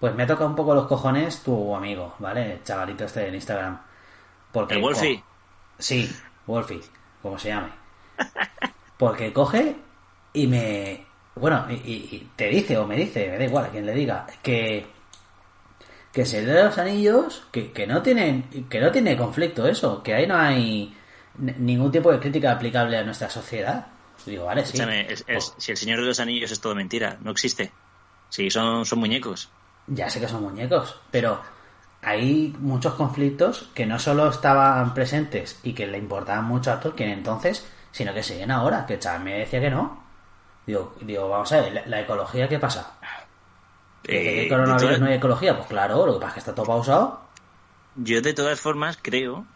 Pues me ha tocado un poco los cojones tu amigo, ¿vale? El chavalito este en Instagram. Porque ¿El Wolfie? Sí, Wolfie, como se llame. Porque coge y me... Bueno, y, y te dice o me dice, me da igual a quien le diga, que que se de los anillos, que, que no tienen, que no tiene conflicto eso, que ahí no hay ningún tipo de crítica aplicable a nuestra sociedad. Digo, vale, sí. si el Señor de los Anillos es todo mentira, no existe. Sí, son, son muñecos. Ya sé que son muñecos, pero hay muchos conflictos que no solo estaban presentes y que le importaban mucho a Tolkien entonces, sino que siguen ahora, que Chávez me decía que no. Digo, digo, vamos a ver, la, la ecología, ¿qué pasa? ¿Que, eh, no hay ecología? Pues claro, lo que pasa es que está todo pausado. Yo de todas formas creo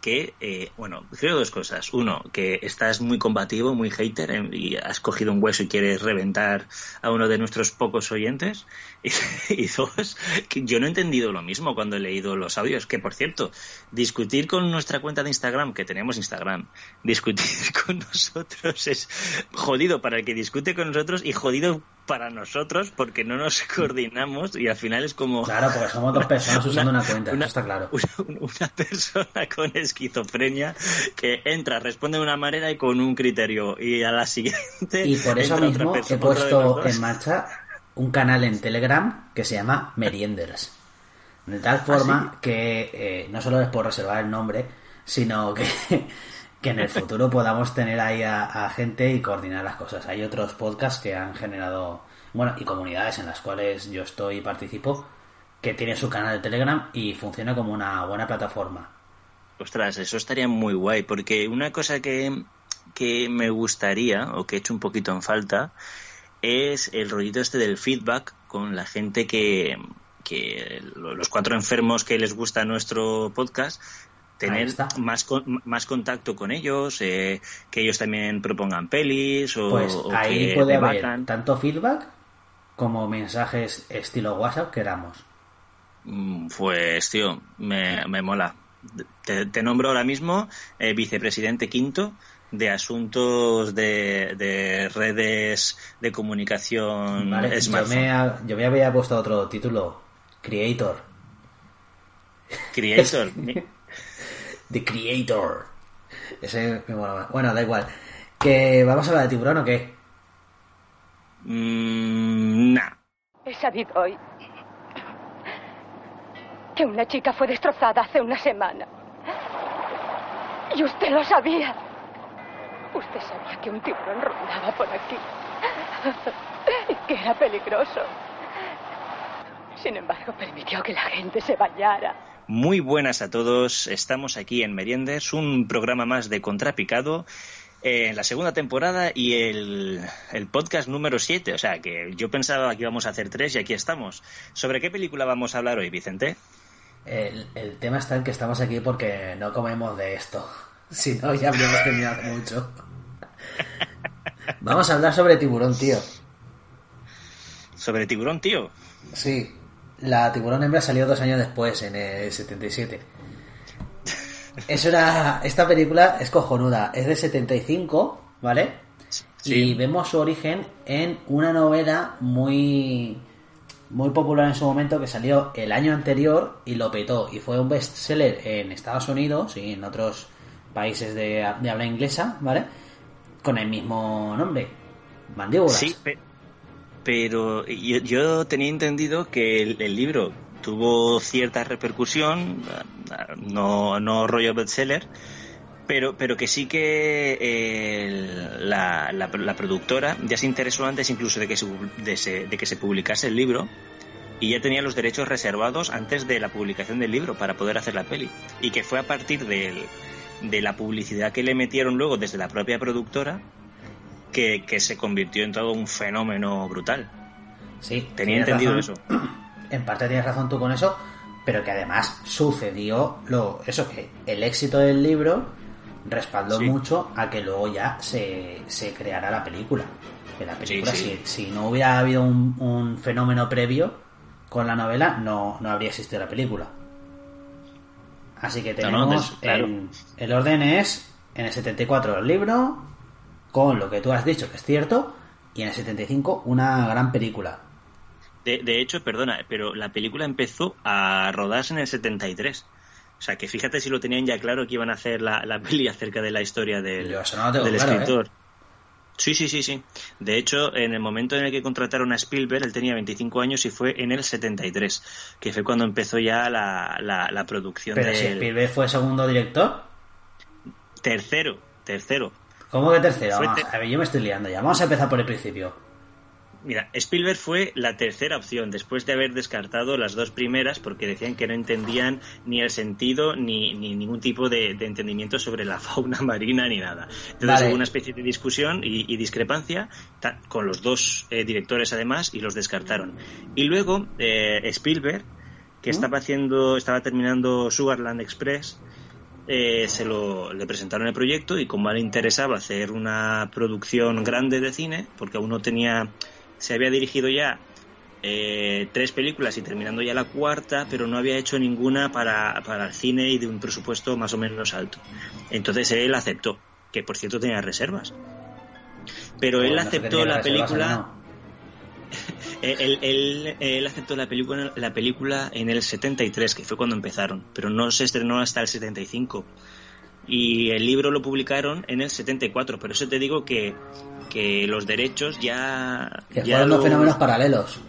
que, eh, bueno, creo dos cosas. Uno, que estás muy combativo, muy hater y has cogido un hueso y quieres reventar a uno de nuestros pocos oyentes. Y, dos, que yo no he entendido lo mismo cuando he leído los audios. Que, por cierto, discutir con nuestra cuenta de Instagram, que tenemos Instagram, discutir con nosotros es jodido para el que discute con nosotros y jodido para nosotros porque no nos coordinamos y al final es como... Claro, porque somos dos personas usando una, cuenta, eso está claro. Una, persona con esquizofrenia que entra, responde de una manera y con un criterio y a la siguiente... Y por eso mismo he puesto en marcha un canal en Telegram que se llama Merienders. De tal ¿Ah, forma que eh, no solo les puedo reservar el nombre, sino que que en el futuro podamos tener ahí a, gente y coordinar las cosas. Hay otros podcasts que han generado, bueno, y comunidades en las cuales yo estoy y participo, que tienen su canal de Telegram y funciona como una buena plataforma. Ostras, eso estaría muy guay, porque una cosa que, que me gustaría, o que he hecho un poquito en falta, es el rollito este del feedback con la gente que, que los cuatro enfermos que les gusta nuestro podcast tener más, más contacto con ellos, eh, que ellos también propongan pelis o, pues ahí puede haber tanto feedback como mensajes estilo WhatsApp queramos. Mm, pues, tío, me, me mola. Te, nombro ahora mismo eh, vicepresidente quinto de asuntos de, redes de comunicación vale, yo, me, yo me había puesto otro título, Creator. Creator. The Creator. Ese me Bueno, da igual. ¿Que vamos a hablar de tiburón o qué? Mmm. nah. He sabido hoy que una chica fue destrozada hace una semana. Y usted lo sabía. Usted sabía que un tiburón rondaba por aquí. Y que era peligroso. Sin embargo, permitió que la gente se bañara. Muy buenas a todos, estamos aquí en Meriendes, un programa más de Contrapicado en la segunda temporada y el, podcast número 7. O sea que yo pensaba que íbamos a hacer tres y aquí estamos. ¿Sobre qué película vamos a hablar hoy, Vicente? El, tema está en que estamos aquí porque no comemos de esto. Si no, ya habríamos terminado mucho. Vamos a hablar sobre tiburón, tío. ¿Sobre tiburón, tío? Sí. La tiburón hembra salió dos años después, en el 77. Eso era. Esta película es cojonuda. Es de 75, ¿vale? Y vemos su origen en una novela muy. Muy popular en su momento que salió el año anterior y lo petó. Y fue un bestseller en Estados Unidos y en otros países de, habla inglesa, ¿vale? Con el mismo nombre. Mandíbulas. Sí, pero yo, tenía entendido que el, libro tuvo cierta repercusión, no, no rollo bestseller, pero, pero que sí que la, la, productora ya se interesó antes incluso de que, se, de, que se publicase el libro y ya tenía los derechos reservados antes de la publicación del libro para poder hacer la peli. Y que fue a partir de la publicidad que le metieron luego desde la propia productora que, se convirtió en todo un fenómeno brutal. Sí, tenía entendido eso. En parte tienes razón tú con eso, pero que además sucedió lo eso que el éxito del libro respaldó mucho a que luego ya se, se creara la película. Que la película, si, no hubiera habido un, fenómeno previo con la novela, no, no habría existido la película. Así que tenemos el, el, orden es en el 74 el libro, con lo que tú has dicho, que es cierto, y en el 75 una gran película. De, de hecho, perdona, pero la película empezó a rodarse en el 73. O sea, que fíjate si lo tenían ya claro que iban a hacer la, la peli acerca de la historia del, Yo no del claro, ¿eh? Sí, sí, sí, sí. De hecho, en el momento en el que contrataron a Spielberg, él tenía 25 años y fue en el 73, que fue cuando empezó ya la, la, la producción Pero si del Spielberg fue segundo director, tercero, tercero. ¿cómo que tercero? Vamos, a ver, yo me estoy liando ya. Vamos a empezar por el principio. Mira, Spielberg fue la tercera opción después de haber descartado las dos primeras porque decían que no entendían ni el sentido ni, ni ningún tipo de, de entendimiento sobre la fauna marina ni nada. Entonces Vale. hubo una especie de discusión y, y discrepancia con los dos eh, directores además y los descartaron. Y luego eh, Spielberg, que estaba haciendo, estaba terminando Sugarland Express, eh, se lo le presentaron el proyecto y como a él interesaba hacer una producción grande de cine, porque aún no tenía, se había dirigido ya eh, tres películas y terminando ya la cuarta, pero no había hecho ninguna para, para el cine y de un presupuesto más o menos alto. Entonces él aceptó, que por cierto tenía reservas. Pero él aceptó la película. Él, él- él aceptó la película, la película en el 73, que fue cuando empezaron, pero no se estrenó hasta el 75. Y el libro lo publicaron en el 74, pero eso te digo que, que los derechos ya... Que ya fueron dos los- fenómenos paralelos.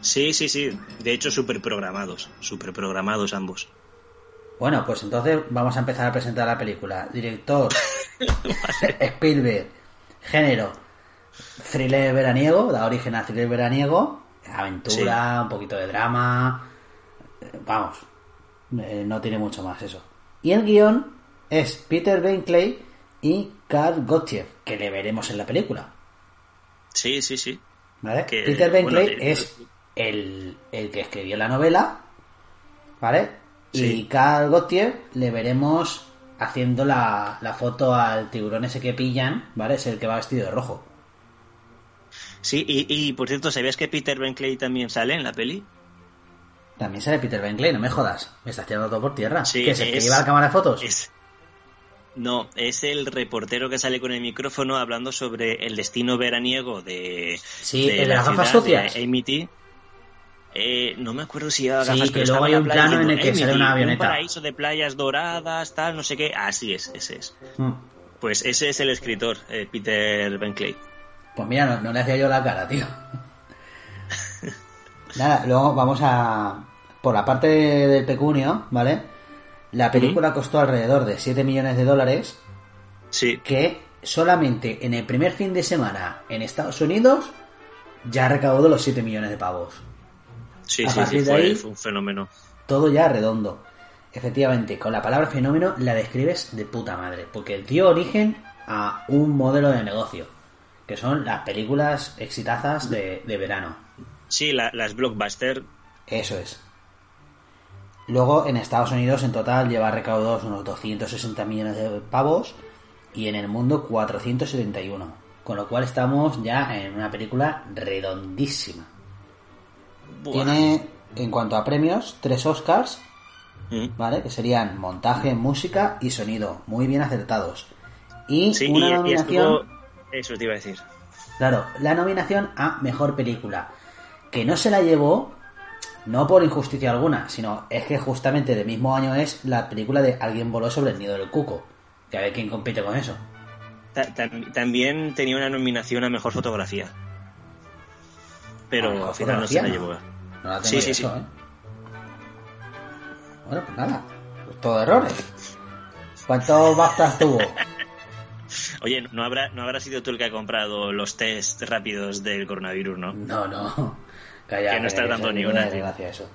Sí, sí, sí. De hecho, súper programados. Súper programados ambos. Bueno, pues entonces vamos a empezar a presentar la película. Director, Spielberg. Género, thriller veraniego, da origen a thriller veraniego. Aventura, un poquito de drama. eh, Vamos, eh, no tiene mucho más eso. Y el guion es Peter Benkley y Carl Gottschalk, que le veremos en la película. Sí, sí, sí. ¿Vale? Que, Peter Benkley bueno, eh, es el, el que escribió la novela, ¿vale? Y. Carl Gautier le veremos haciendo la, la foto al tiburón ese que pillan, ¿vale? Es el que va vestido de rojo. Sí, y, y por cierto, ¿sabías que Peter Benkley también sale en la peli? También sale Peter Benkley, no me jodas. Me estás tirando todo por tierra. Sí, ¿Qué es el que es- lleva la cámara de fotos? Es, no, es el reportero que sale con el micrófono hablando sobre el destino veraniego de, Sí, el de las gafas de Amity. Eh, no me acuerdo si Sí, gafas, que pero luego hay un plano en el que sale una "Amity, avioneta". Un paraíso de playas doradas, tal, no sé qué. Así es, ese es. Mm. Pues ese es el escritor, eh, Peter Benkley. Pues mira, no, no le hacía yo la cara, tío. Nada, luego vamos a... Por la parte del pecunio, ¿vale? La película costó alrededor de 7 millones de dólares, Sí, que solamente en el primer fin de semana en Estados Unidos ya recaudó los 7 millones de pavos. sí, A sí, sí, fue, ahí- fue un fenómeno. Todo ya redondo. Efectivamente, con la palabra fenómeno la describes de puta madre, porque dio origen a un modelo de negocio, que son las películas exitazas de, de verano. Sí, la- las blockbuster, Eso es. Luego en Estados Unidos en total lleva recaudados unos 260 millones de pavos y en el mundo 471. Con lo cual estamos ya en una película redondísima. Tiene, en cuanto a premios, tres Oscars, Mm. ¿vale? Que serían montaje, música y sonido. Muy bien acertados. Y Sí, una y- y nominación... estuvo- Eso te iba a decir. Claro, la nominación a mejor película. Que no se la llevó, no por injusticia alguna, sino es que justamente del mismo año es la película de Alguien voló sobre el nido del cuco. Que a ver quién compite con eso. Ta- tam- También tenía una nominación a mejor fotografía. Pero al final no se la llevó. No la tengo Sí, sí, eso, sí. ¿eh? Bueno, pues nada. Pues todo errores. ¿Cuántos BAFTAs tuvo? Oye, ¿no habrá, ¿no habrá sido tú el que ha comprado los test rápidos del coronavirus, no? No, no. Calla, Que no estás dando ni una, gracia eso.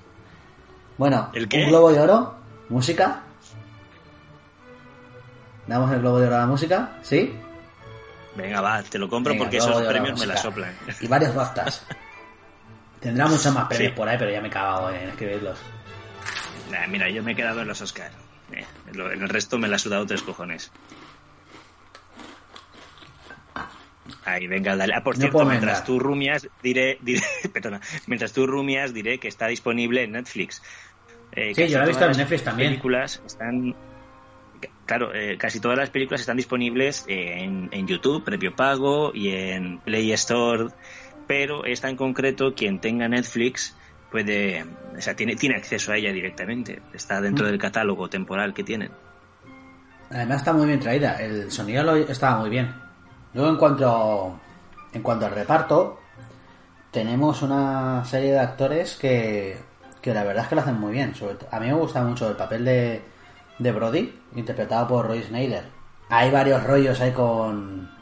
Bueno, ¿El qué? un globo de oro, música. ¿Damos el globo de oro a la música? ¿Sí? Venga, va, te lo compro Venga, porque esos premios me la soplan. Y varios BAFTAs. Tendrá muchos más premios Sí. por ahí, pero ya me he cagado en escribirlos. Nah, mira, yo me he quedado en los Oscar. Eh, lo- en el resto me la ha sudado tres cojones. Ahí, venga, dale. Ah, por No cierto, mientras tú rumias, diré, diré, perdona, mientras tú rumias, diré que está disponible en Netflix. Eh, Sí, yo la he visto en Netflix también. películas están, claro, eh, casi todas las películas están disponibles en, en YouTube, previo pago, y en Play Store pero esta en concreto, quien tenga Netflix, puede, o sea, tiene, tiene acceso a ella directamente. Está dentro mm. del catálogo temporal que tienen. Además está muy bien traída, el sonido lo, estaba muy bien. Luego en cuanto, en cuanto al reparto, tenemos una serie de actores que, que la verdad es que lo hacen muy bien. A mí me gusta mucho el papel de, de Brody, interpretado por Roy Schneider. Hay varios rollos ahí con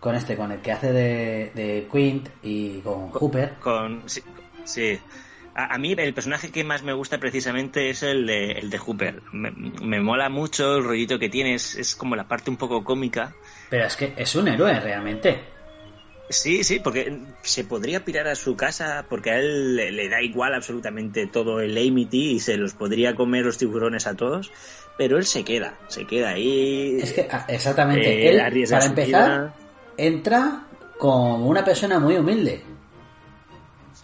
con este, con el que hace de, de Quint y con Hooper. Con, sí, A, mí el personaje que más me gusta precisamente es el de, el de Hooper. Me, mola mucho el rollito que tiene, es, como la parte un poco cómica. Pero es que es un héroe realmente. Sí, sí, porque se podría pirar a su casa porque a él le, da igual absolutamente todo el Amity y se los podría comer los tiburones a todos, pero él se queda, se queda ahí. Es que, ah, exactamente, eh, él, para empezar, entra como una persona muy humilde.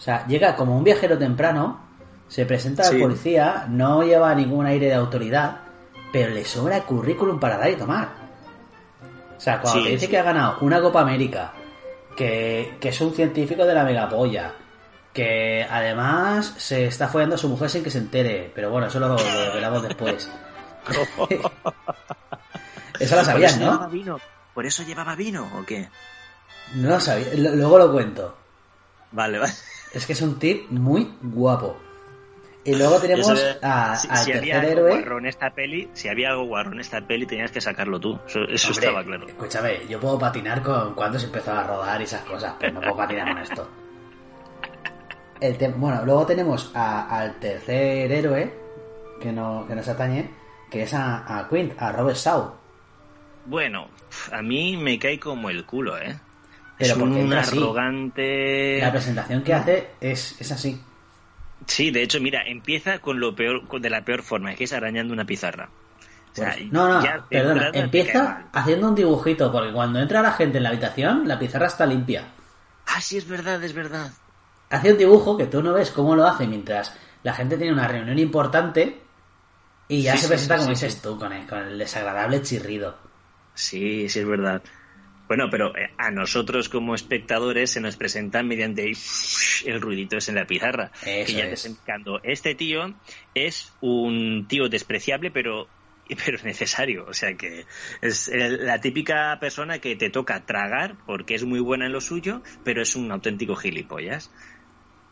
O sea, llega como un viajero temprano, se presenta al policía, no lleva ningún aire de autoridad, pero le sobra el currículum para dar y tomar. O sea, cuando te dice que ha ganado una Copa América, que, es un científico de la megapolla, que además se está follando a su mujer sin que se entere, pero bueno, eso lo, lo revelamos después. eso lo sabías, ¿no? ¿Por eso llevaba vino o qué? No lo sabía, luego lo cuento. Vale, vale. Es que es un tip muy guapo. Y luego tenemos a, si, al tercer héroe. en esta peli, si había algo guarro en esta peli, tenías que sacarlo tú. Eso, estaba claro. Escúchame, yo puedo patinar con cuando se empezó a rodar y esas cosas, pero no puedo patinar con esto. El bueno, luego tenemos al tercer héroe que, no, que nos atañe, que es a, a Quint, a Robert Shaw. Bueno, a mí me cae como el culo, ¿eh? Pero es un arrogante. La presentación que hace es, es así. Sí, de hecho, mira, empieza con lo peor, de la peor forma, que es arañando una pizarra. Pues, no, no, perdona, empieza haciendo un dibujito, porque cuando entra la gente en la habitación, la pizarra está limpia. Ah, sí, es verdad, es verdad. Hace un dibujo que tú no ves cómo lo hace mientras la gente tiene una reunión importante y ya se presenta como dices tú, con el desagradable chirrido. Sí, sí es verdad. Bueno, pero eh, a nosotros como espectadores se nos presentan mediante el ruidito es en la pizarra. que ya es. Este tío es un tío despreciable, pero pero es necesario. O sea que es la típica persona que te toca tragar porque es muy buena en lo suyo, pero es un auténtico gilipollas.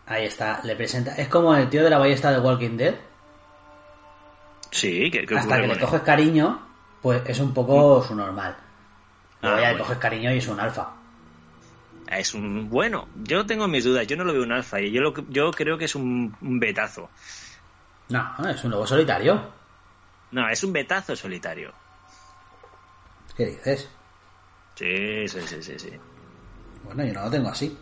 Ahí está, le presenta. Es como el tío de la ballesta de Walking Dead. Sí, que, hasta que le coges cariño pues es un poco su normal. Luego ah, ya le coges cariño y es un alfa. Es un bueno, yo tengo mis dudas, yo no lo veo un alfa, y yo lo, yo creo que es un, betazo. No, es un lobo solitario. No, es un betazo solitario. ¿Qué dices? Sí, sí, sí, sí, sí. Bueno, yo no lo tengo así.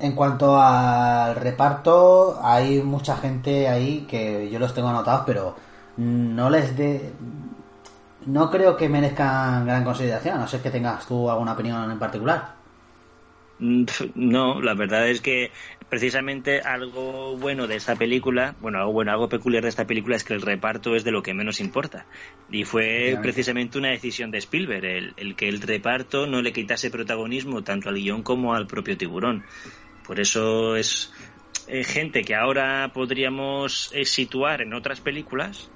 En cuanto al reparto, hay mucha gente ahí que yo los tengo anotados, pero no les de no creo que merezcan gran consideración, no sé que tengas tú alguna opinión en particular. Mm, no, la verdad es que precisamente algo bueno de esta película, bueno, algo bueno, algo peculiar de esta película es que el reparto es de lo que menos importa. Y fue precisamente una decisión de Spielberg, el, que el reparto no le quitase protagonismo tanto al guion como al propio tiburón. Por eso es eh, gente que ahora podríamos eh, situar en otras películas,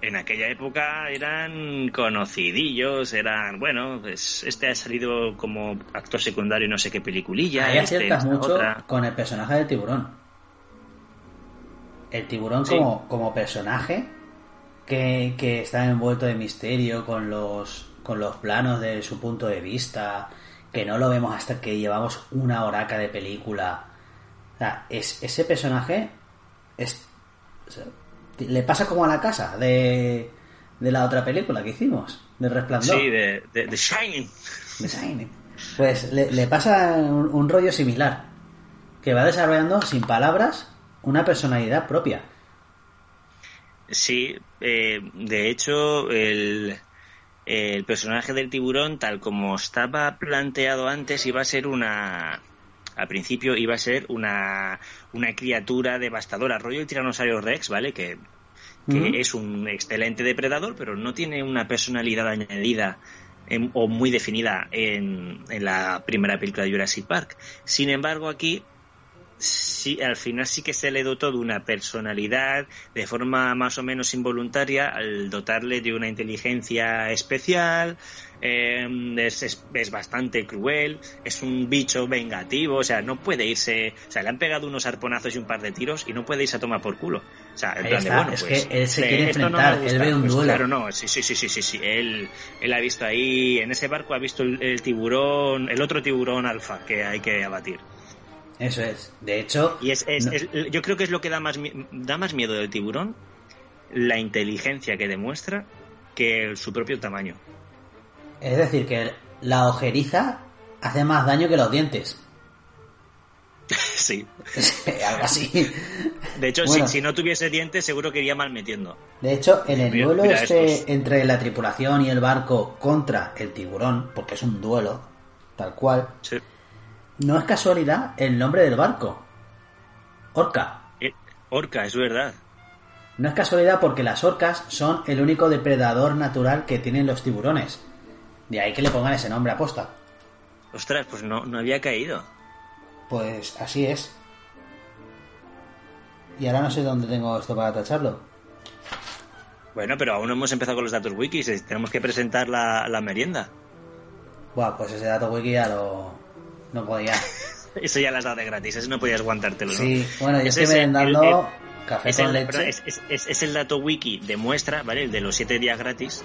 en aquella época eran conocidillos, eran, bueno, pues este ha salido como actor secundario no sé qué peliculilla. Ahí este, aciertas mucho con el personaje del tiburón. El tiburón como, como personaje que, que, está envuelto de misterio con los, con los planos de su punto de vista, que no lo vemos hasta que llevamos una horaca de película. O sea, es, ese personaje es le pasa como a la casa de, de la otra película que hicimos, de Resplandor. Sí, de, de, Shining. De Shining. Pues le, pasa un, rollo similar, que va desarrollando sin palabras una personalidad propia. Sí, eh, de hecho, el, el personaje del tiburón, tal como estaba planteado antes, iba a ser una, al principio iba a ser una, una criatura devastadora, rollo el tiranosaurio Rex, ¿vale? Que, es un excelente depredador, pero no tiene una personalidad añadida o muy definida en, en la primera película de Jurassic Park. Sin embargo, aquí sí, al final sí que se le dotó de una personalidad de forma más o menos involuntaria al dotarle de una inteligencia especial. Eh, es, es, bastante cruel, es un bicho vengativo, o sea, no puede irse, o sea, le han pegado unos arponazos y un par de tiros y no puede irse a tomar por culo. O sea, en plan de, bueno, es pues, que él se quiere enfrentar, él ve un pues, duelo. Claro, no, sí, sí, sí, sí, sí, sí. Él, él ha visto ahí, en ese barco ha visto el, el tiburón, el otro tiburón alfa que hay que abatir. Eso es. De hecho, Y es, es- no- es- yo creo que es lo que da más, da más miedo del tiburón, la inteligencia que demuestra, que su propio tamaño. Es decir, que la ojeriza hace más daño que los dientes. sí. Algo así. De hecho, Bueno. si, si no tuviese dientes, seguro que iría mal metiendo. De hecho, en el Mira- duelo mira este estos. entre la tripulación y el barco contra el tiburón, porque es un duelo, tal cual, Sí. no es casualidad el nombre del barco. Orca. Eh, Orca, es verdad. No es casualidad porque las orcas son el único depredador natural que tienen los tiburones. De ahí que le pongan ese nombre aposta. Ostras, pues no, no había caído. Pues así es. Y ahora no sé dónde tengo esto para tacharlo. Bueno, pero aún no hemos empezado con los datos wikis. eh, Tenemos que presentar la, la merienda. Buah, pues ese dato wiki ya lo... No podía. Eso ya las dado de gratis, eso no podías aguantártelo, ¿no? Sí, bueno, yo estoy el- merendando el- café es con el, leche. es- es- es el dato wiki de muestra, ¿vale? El de los siete días gratis.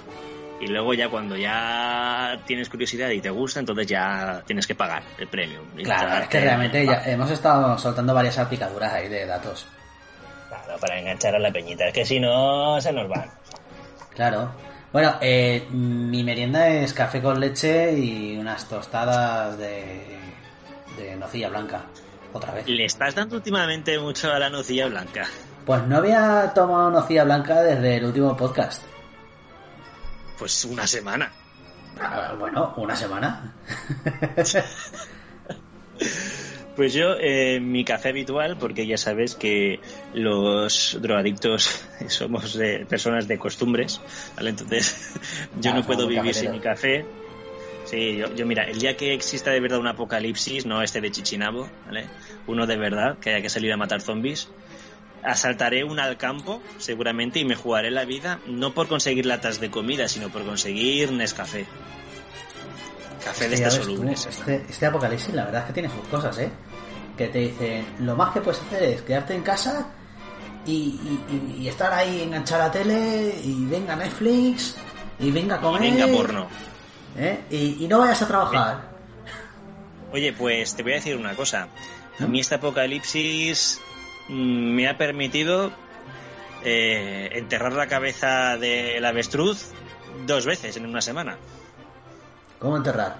Y luego ya cuando ya tienes curiosidad y te gusta, entonces ya tienes que pagar el premio. Claro, es que te- realmente ya hemos estado soltando varias aplicaduras ahí de datos. Claro, para enganchar a la peñita. Es que si no, se nos van. Claro. Bueno, eh, mi merienda es café con leche y unas tostadas de, de nocilla blanca. Otra vez. Le estás dando últimamente mucho a la nocilla blanca. Pues no había tomado nocilla blanca desde el último podcast. Pues una semana. Ah, Bueno, una semana. Pues yo, eh, mi café habitual, porque ya sabes que los drogadictos somos de personas de costumbres, ¿vale? Entonces, yo Ah, no puedo somos muy vivir sin mi café. Sí, yo, yo, mira, el día que exista de verdad un apocalipsis, no este de Chichinabo, ¿vale? Uno de verdad, que haya que salir a matar zombies, asaltaré un al campo, seguramente, y me jugaré la vida, no por conseguir latas de comida, sino por conseguir Nescafé. Café de este solubles. este, este apocalipsis, la verdad es que tiene sus cosas, ¿eh? Que te dicen, lo más que puedes hacer es quedarte en casa y, y- y- y estar ahí enganchar la tele y venga Netflix y venga a Y comer. venga porno. ¿eh? Y, y no vayas a trabajar. Oye, pues te voy a decir una cosa. A mí este apocalipsis me ha permitido eh, enterrar la cabeza del avestruz dos veces en una semana. ¿Cómo enterrar?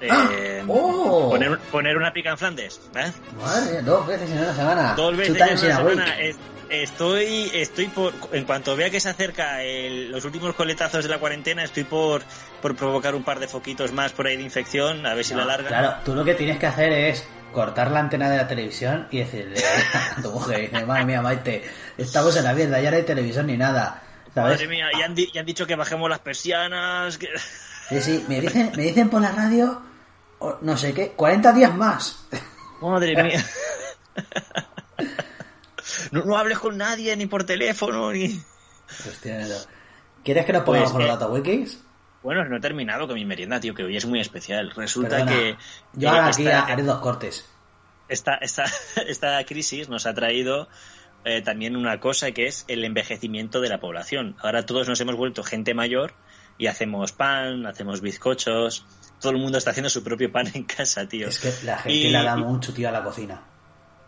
Eh, ¡Ah! ¡Oh! poner, poner una pica en Flandes. ¿eh? Madre, dos veces en una semana. Dos veces en una semana. Es- Estoy, estoy por, en cuanto vea que se acerca el- los últimos coletazos de la cuarentena, estoy por, por provocar un par de foquitos más por ahí de infección, a ver si la larga. Claro, tú lo que tienes que hacer es cortar la antena de la televisión y decirle a tu mujer, madre mía, Maite, estamos en la mierda, ya no hay televisión ni nada. ¿Sabes? Madre mía, ya han, di- ya han dicho que bajemos las persianas. que- Sí, sí, me dicen, me dicen por la radio, no sé qué, 40 días más. Madre mía. No, no hables con nadie, ni por teléfono, ni... Hostia, no. ¿Quieres que nos pongamos Pues, con los eh? Bueno, no he terminado con mi merienda, tío, que hoy es muy especial. Resulta Perdona, que... yo ahora aquí haré dos cortes. esta, esta, esta crisis nos ha traído eh, también una cosa que es el envejecimiento de la población. Ahora todos nos hemos vuelto gente mayor y hacemos pan, hacemos bizcochos... Todo el mundo está haciendo su propio pan en casa, tío. Es que la gente Y- le da mucho tío a la cocina.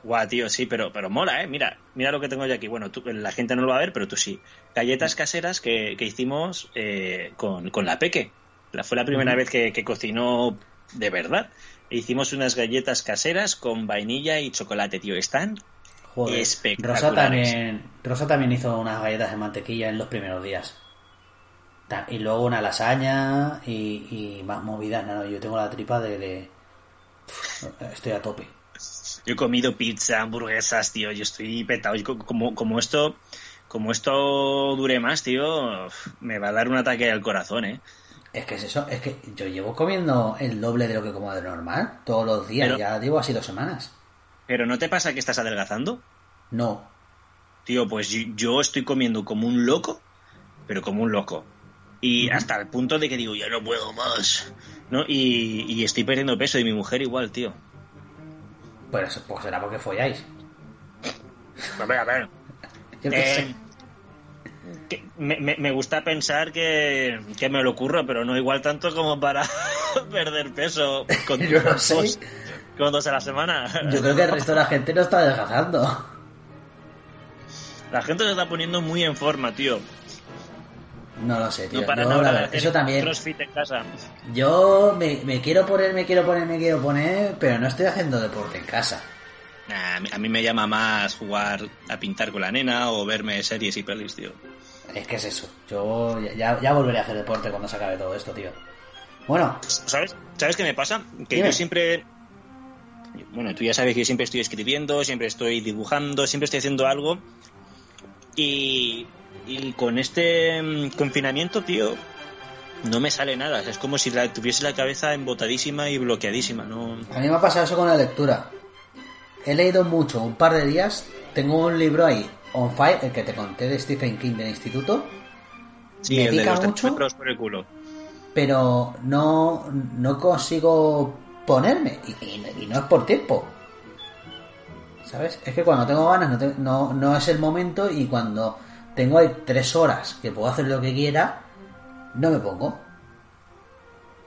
Guau, tío, sí, pero, pero mola, ¿eh? Mira, mira lo que tengo yo aquí. Bueno, tú- la gente no lo va a ver, pero tú sí. Galletas caseras que, que hicimos eh, con, con la Peque. La, fue la primera vez que, que cocinó de verdad. E hicimos unas galletas caseras con vainilla y chocolate, tío. Están Joder. Espectaculares. Rosa también, Rosa también hizo unas galletas de mantequilla en los primeros días. Y luego una lasaña y, y más movidas. No, no, yo tengo la tripa de... de- Estoy a tope. Yo he comido pizza, hamburguesas, tío. Yo estoy petado. Y co- como, como esto, como esto dure más, tío, me va a dar un ataque al corazón, ¿eh? Es que es eso, es que yo llevo comiendo el doble de lo que como de normal todos los días, Pero- ya llevo así dos semanas. ¿Pero no te pasa que estás adelgazando? No, Tío, pues yo- yo estoy comiendo como un loco, pero como un loco. Y hasta el punto de que digo, ya no puedo más. ¿No? Y, y estoy perdiendo peso y mi mujer igual, tío. Pues, eso- pues será porque folláis. A ver, a ver. Yo qué Eh, sé. que me, me- me gusta pensar que, que me lo ocurro, pero no igual tanto como para perder peso con, Yo no sé. con dos a la semana. Yo creo que el resto de la gente no está adelgazando. La gente se está poniendo muy en forma, tío. No lo sé, tío. No Yo, verdad, eso también. crossfit en casa. Yo me, me quiero poner, me quiero poner, me quiero poner, pero no estoy haciendo deporte en casa. Nah, a mí- a mí me llama más jugar a pintar con la nena o verme series y pelis, tío. Es que es eso. Yo ya, ya volveré a hacer deporte cuando se acabe todo esto, tío. Bueno, ¿Sabes? ¿Sabes qué me pasa? Que Dime. yo siempre. Bueno, tú ya sabes que yo siempre estoy escribiendo, siempre estoy dibujando, siempre estoy haciendo algo. Y, y con este mm, confinamiento, tío, no me sale nada. Es como si la, tuviese la cabeza embotadísima y bloqueadísima. No, a mí me ha pasado eso con la lectura. He leído mucho, un par de días. Tengo un libro ahí, On Fire, el que te conté de Stephen King del instituto. sí, Me el de pica los mucho. por el culo. pero no, no consigo ponerme y, y- y no es por tiempo. ¿Sabes? Es que cuando tengo ganas no, te- no, no es el momento y cuando tengo ahí tres horas que puedo hacer lo que quiera, no me pongo.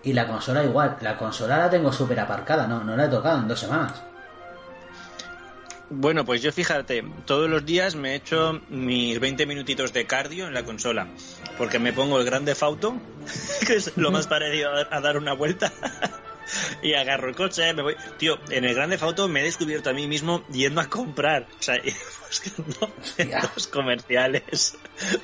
Y la consola igual, la consola la tengo súper aparcada, no, no la he tocado en dos semanas. Bueno, pues yo fíjate, todos los días me he hecho mis 20 minutitos de cardio en la consola, porque me pongo el grande Fauto, que es lo más parecido a dar, a dar una vuelta, y agarro el coche, me voy. Tío, en el grande Fauto me he descubierto a mí mismo yendo a comprar, o sea, buscando centros comerciales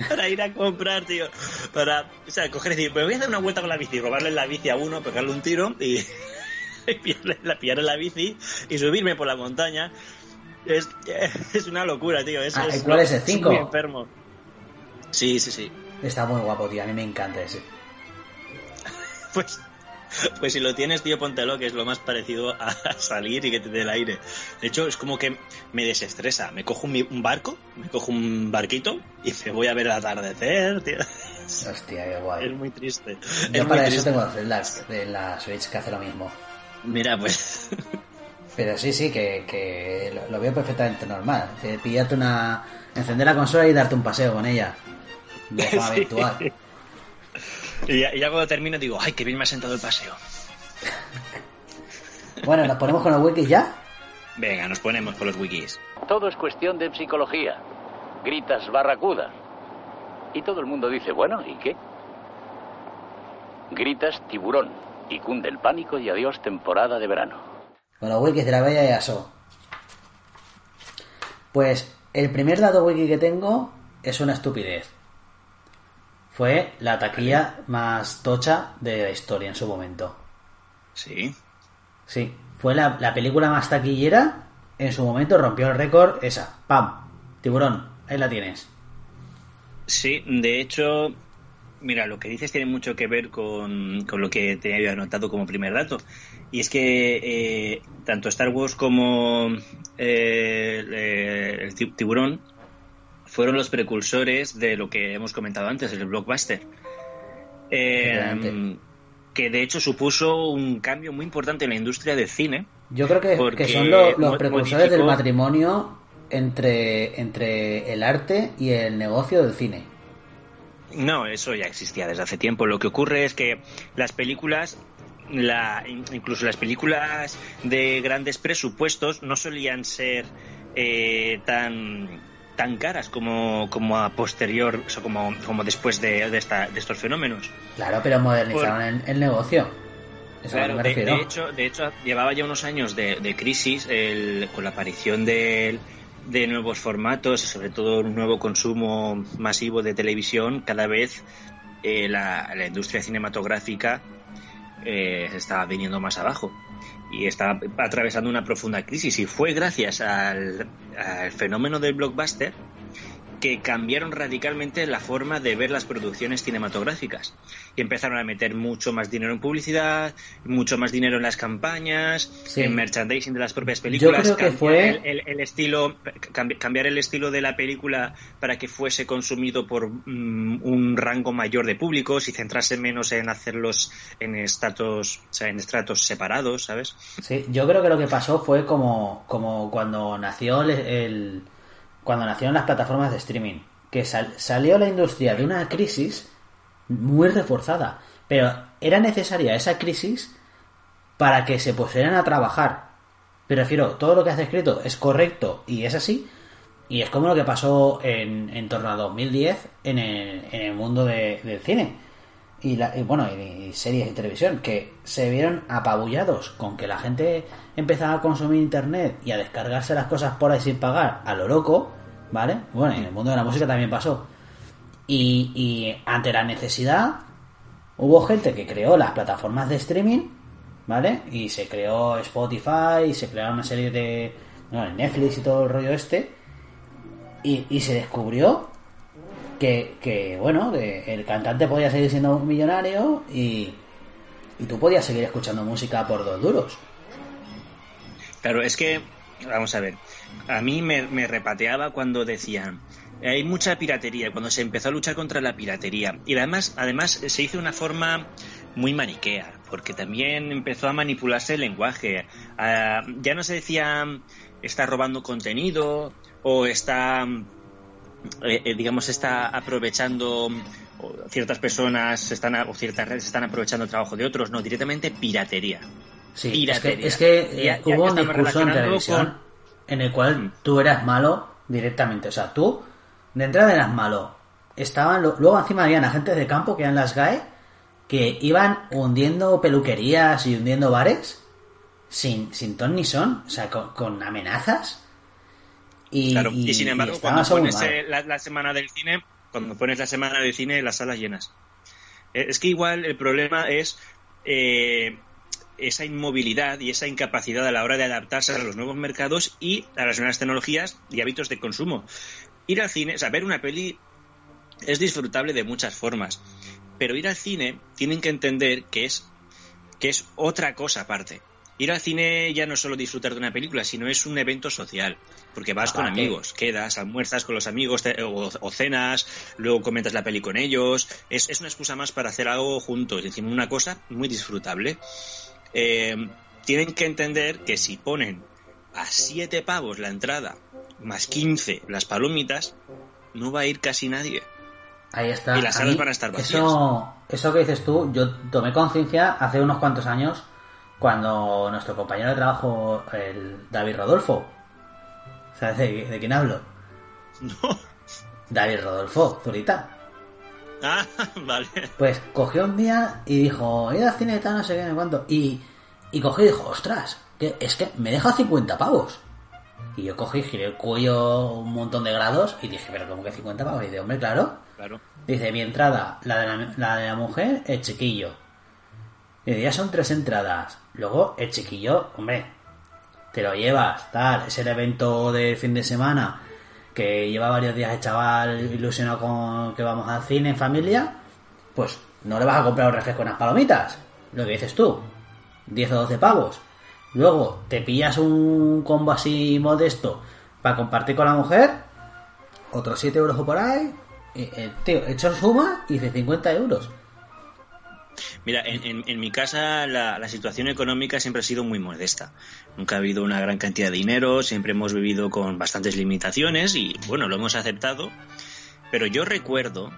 para ir a comprar, tío, para, o sea, coger y decir, pues voy a dar una vuelta con la bici, robarle la bici a uno, pegarle un tiro y, y pillarle, la, pillarle la bici y subirme por la montaña. Es, es una locura, tío. Es, Ah, es- ¿y cuál es el soy cinco? muy enfermo. Sí, sí, sí. Está muy guapo, tío, a mí me encanta ese. Pues, pues si lo tienes, tío, póntelo, que es lo más parecido a salir y que te dé el aire. De hecho, es como que me desestresa. Me cojo un, barco, me cojo un barquito y me voy a ver el atardecer, tío. Hostia, qué guay. Es muy triste. Yo es para eso triste. tengo de la Switch que hace lo mismo. Mira, pues... Pero sí, sí, que, que lo, lo veo perfectamente normal. Pillarte una. encender la consola y darte un paseo con ella. De forma Sí. virtual. Y ya, y ya cuando termino digo, ay, qué bien me ha sentado el paseo. Bueno, nos ponemos con los wikis ya. Venga, nos ponemos con los wikis. Todo es cuestión de psicología. Gritas barracuda. Y todo el mundo dice, bueno, ¿y qué? Gritas tiburón. Y cunde el pánico y adiós temporada de verano. Con los wikis de la Bella y Aso. Pues el primer dato wiki que tengo es una estupidez. Fue la taquilla más tocha de la historia en su momento. Sí. Sí, fue la, la película más taquillera. En su momento rompió el récord esa. ¡Pam! Tiburón, ahí la tienes. Sí, de hecho, mira, lo que dices tiene mucho que ver con, con lo que te había anotado como primer dato. Y es que eh, tanto Star Wars como eh, eh, el ti- tiburón fueron los precursores de lo que hemos comentado antes, el blockbuster. Eh, que de hecho supuso un cambio muy importante en la industria del cine. Yo creo que, que son lo- los precursores del matrimonio entre, entre el arte y el negocio del cine. No, eso ya existía desde hace tiempo. Lo que ocurre es que las películas, la, incluso las películas de grandes presupuestos, no solían ser eh, tan tan caras como, como a posterior, o sea, como, como después de, de, esta- de estos fenómenos. Claro, pero modernizaron el, el negocio. Eso Claro, de, hecho, de hecho, llevaba ya unos años de, de crisis el- con la aparición de, de nuevos formatos, sobre todo un nuevo consumo masivo de televisión. Cada vez eh, la, la industria cinematográfica eh, estaba viniendo más abajo y estaba atravesando una profunda crisis. Y fue gracias al, al fenómeno del blockbuster que cambiaron radicalmente la forma de ver las producciones cinematográficas. Y empezaron a meter mucho más dinero en publicidad, mucho más dinero en las campañas, en merchandising de las propias películas. Yo creo que fue el, estilo, cambiar el estilo de la película para que fuese consumido por mm, un rango mayor de públicos y centrarse menos en hacerlos en estratos, o sea, en estratos separados, ¿sabes? Sí, yo creo que lo que pasó fue como, como cuando nació el cuando nacieron las plataformas de streaming, que salió la industria de una crisis muy reforzada, pero era necesaria esa crisis para que se pusieran a trabajar. Pero refiero, todo lo que has escrito es correcto y es así, y es como lo que pasó en, en torno a 2010 en el, en el mundo del cine. Y, la, bueno, y, series de televisión, que se vieron apabullados con que la gente empezaba a consumir internet y a descargarse las cosas por ahí sin pagar a lo loco, ¿vale? Bueno, en el mundo de la música también pasó. Y, ante la necesidad, hubo gente que creó las plataformas de streaming, ¿vale? Y se creó Spotify, y se crearon una serie de. Netflix y todo el rollo este. Y, se descubrió que, bueno, que el cantante podía seguir siendo un millonario y, y tú podías seguir escuchando música por dos duros. Claro, es que, vamos a ver, a mí me, repateaba cuando decían hay mucha piratería, cuando se empezó a luchar contra la piratería. Y además, además se hizo de una forma muy maniquea, porque también empezó a manipularse el lenguaje. Ah, ya no se decía está robando contenido o está, eh, eh, digamos, está aprovechando ciertas personas están, o ciertas redes están aprovechando el trabajo de otros, no, directamente piratería. Sí, es que, es que eh, hubo un discurso en televisión en el cual mm. tú eras malo directamente. O sea, tú de entrada eras malo. Estaban, luego encima habían agentes de campo que eran las GAE que iban hundiendo peluquerías y hundiendo bares sin, sin ton ni son, o sea, con, amenazas. Y, claro, y, sin embargo, cuando pones eh, la, semana del cine, cuando pones la semana del cine, las salas llenas. Eh, es que igual el problema es eh, esa inmovilidad y esa incapacidad a la hora de adaptarse a los nuevos mercados y a las nuevas tecnologías y hábitos de consumo. Ir al cine, o sea, ver una peli es disfrutable de muchas formas, pero ir al cine tienen que entender que es, que es otra cosa aparte. Ir al cine ya no es solo disfrutar de una película, sino es un evento social, porque vas con amigos, quedas, almuerzas con los amigos o, cenas, luego comentas la peli con ellos, es, es una excusa más para hacer algo juntos, encima una cosa muy disfrutable. Eh, tienen que entender que si ponen a 7 pavos la entrada más 15 las palomitas, no va a ir casi nadie. Ahí está. Y las salas van a estar vacías. Eso, eso que dices tú, yo tomé conciencia hace unos cuantos años cuando nuestro compañero de trabajo, el David Rodolfo, ¿sabes de, quién hablo? No. David Rodolfo, Zurita. Ah, vale. Pues cogió un día y dijo, ir al cine tal, no sé qué, no cuánto. Y, y cogió y dijo, ostras, que es que me deja 50 pavos. Y yo cogí, giré el cuello un montón de grados y dije, pero como que 50 pavos? Y de hombre, claro. Claro. Dice, mi entrada, la de la, la de la mujer, el chiquillo. Y ya son tres entradas. Luego, el chiquillo, hombre, te lo llevas, tal, es el evento del fin de semana que lleva varios días el chaval ilusionado con que vamos al cine en familia, pues no le vas a comprar un refresco con las palomitas. Lo que dices tú, 10 o 12 pavos. Luego te pillas un combo así modesto para compartir con la mujer, otros 7 euros por ahí, y, eh, tío, hecho suma y de 50 euros. Mira, en, mi casa la, situación económica siempre ha sido muy modesta. Nunca ha habido una gran cantidad de dinero, siempre hemos vivido con bastantes limitaciones y bueno, lo hemos aceptado. Pero yo recuerdo,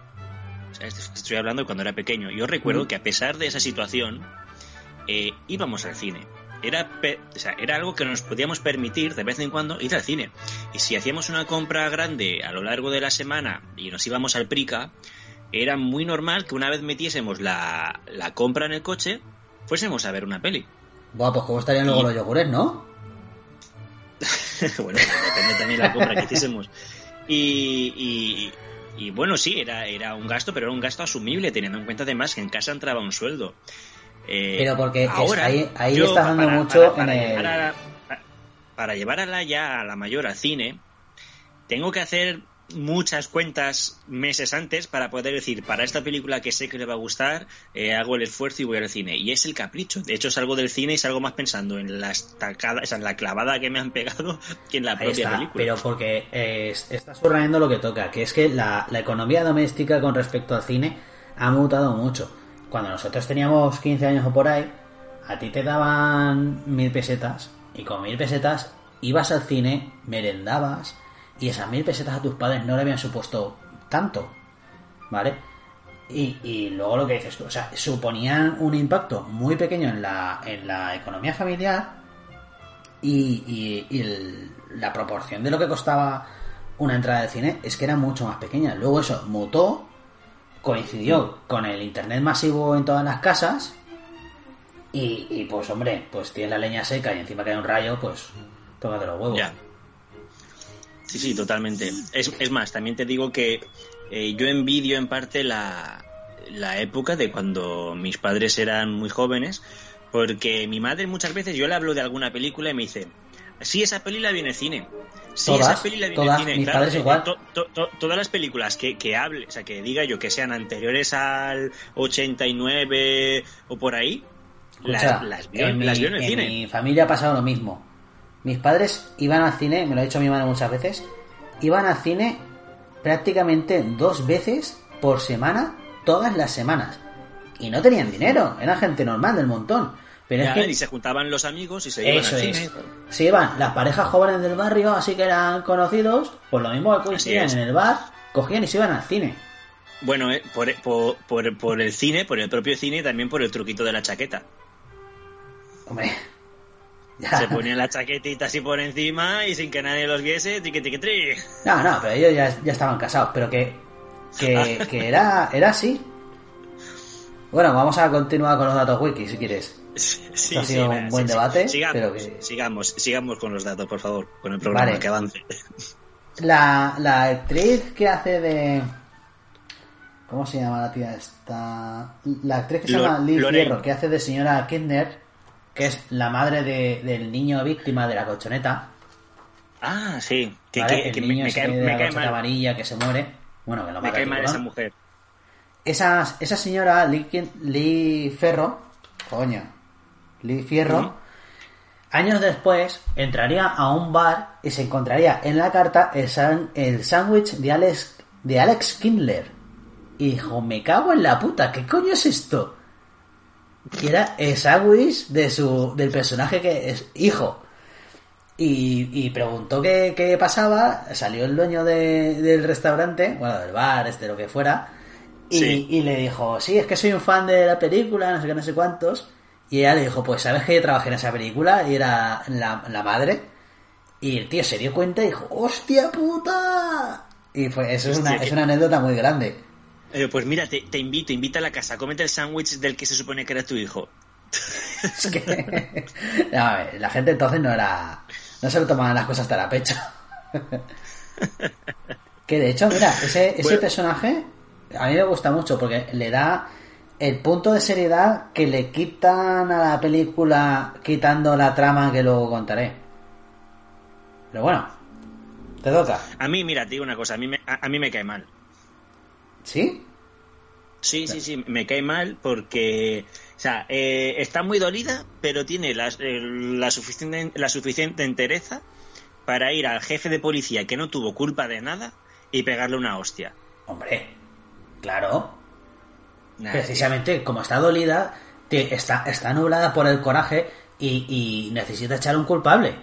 estoy hablando de cuando era pequeño, yo recuerdo que a pesar de esa situación, eh, íbamos al cine. Era, era algo que nos podíamos permitir de vez en cuando ir al cine. Y si hacíamos una compra grande a lo largo de la semana y nos íbamos al Prica, era muy normal que una vez metiésemos la, compra en el coche, fuésemos a ver una peli. Buah, pues cómo estarían luego los yogures, ¿no? bueno, depende también de la compra que hiciésemos. Y, y, bueno, sí, era, era un gasto, pero era un gasto asumible, teniendo en cuenta además que en casa entraba un sueldo. Eh, pero porque ahora, ahí, ahí estás dando mucho para, en el... para llevar a la ya a la mayor al cine, tengo que hacer muchas cuentas meses antes para poder decir, para esta película que sé que le va a gustar, eh, hago el esfuerzo y voy al cine. Y es el capricho. De hecho, salgo del cine y salgo más pensando en la estacada, o sea, en la clavada que me han pegado que en la propia película. Pero porque eh, estás subrayando lo que toca, que es que la, la economía doméstica con respecto al cine ha mutado mucho. Cuando nosotros teníamos 15 años o por ahí, a ti te daban mil pesetas y con mil pesetas ibas al cine, merendabas y esas mil pesetas a tus padres no le habían supuesto tanto, ¿vale? Y, luego lo que dices tú, o sea, suponían un impacto muy pequeño en la, en la economía familiar y, la proporción de lo que costaba una entrada de cine es que era mucho más pequeña. Luego eso mutó, coincidió con el internet masivo en todas las casas y, pues hombre, pues tienes la leña seca y encima cae un rayo, pues tómate los huevos. Sí, sí, totalmente. Es, es más, también te digo que eh, yo envidio en parte la, la época de cuando mis padres eran muy jóvenes, porque mi madre muchas veces yo le hablo de alguna película y me dice, sí, esa peli la viene cine. Sí, esa peli la viene cine. claro, igual. todas las películas que, que hable, o sea, que diga yo que sean anteriores al 89 o por ahí, las, las, vio, en, las mi, en el cine. mi familia ha pasado lo mismo. Mis padres iban al cine, me lo ha dicho mi madre muchas veces, iban al cine prácticamente dos veces por semana, todas las semanas. Y no tenían dinero, era gente normal del montón. Pero es que... Y se juntaban los amigos y se iban al cine. Se iban las parejas jóvenes del barrio, así que eran conocidos, pues lo mismo que coincidían en el bar, cogían y se iban al cine. Bueno, eh, por, por, por, por el cine, por el propio cine y también por el truquito de la chaqueta. Hombre, se ponían la chaquetita así por encima y sin que nadie los viese, tiqui, tiqui, tri. No, no, pero ellos ya, ya estaban casados, pero que, que, que, era, era así. Bueno, vamos a continuar con los datos wiki si quieres. Sí, ha sido un buen debate. Sigamos, pero que... sigamos, sigamos con los datos, por favor, con el programa que avance. La, la actriz que hace de. ¿Cómo se llama la tía esta? La actriz que se llama Liz Fierro, que hace de señora Kindner que es la madre de, del niño víctima de la colchoneta. Ah, sí. Que, el niño me, cae, de la amarilla que se muere. Bueno, que lo Me cae mal esa mujer. Esa, esa señora, Lee, Ferro, coño, Lee Fierro, años después entraría a un bar y se encontraría en la carta el, el sándwich de Alex, de Alex Kindler. Y dijo, me cago en la puta, ¿qué coño es esto? Y era sándwich de su, del personaje que es hijo. Y, preguntó qué, qué, pasaba, salió el dueño del restaurante, bueno, del bar, este, lo que fuera, y, le dijo, sí, es que soy un fan de la película, no sé qué, no sé cuántos. Y ella le dijo, pues sabes que yo trabajé en esa película y era la, la madre. Y el tío se dio cuenta y dijo, ¡hostia puta! Y fue, eso es una, es una anécdota muy grande. Eh, pues mira, te, te, invito, invita a la casa, cómete el sándwich del que se supone que era tu hijo. es que la gente entonces no era, no se lo tomaban las cosas hasta la pecho. que de hecho, mira, ese, ese personaje a mí me gusta mucho porque le da el punto de seriedad que le quitan a la película quitando la trama que luego contaré. Pero bueno, te toca. A mí, mira, te digo una cosa, a mí me, a mí me cae mal. ¿Sí? Sí, sí, sí, me cae mal porque, o sea, eh, está muy dolida, pero tiene la, eh, la, suficiente, la suficiente entereza para ir al jefe de policía que no tuvo culpa de nada y pegarle una hostia. Hombre, claro. Precisamente, como está dolida, está, está nublada por el coraje y, necesita echar un culpable.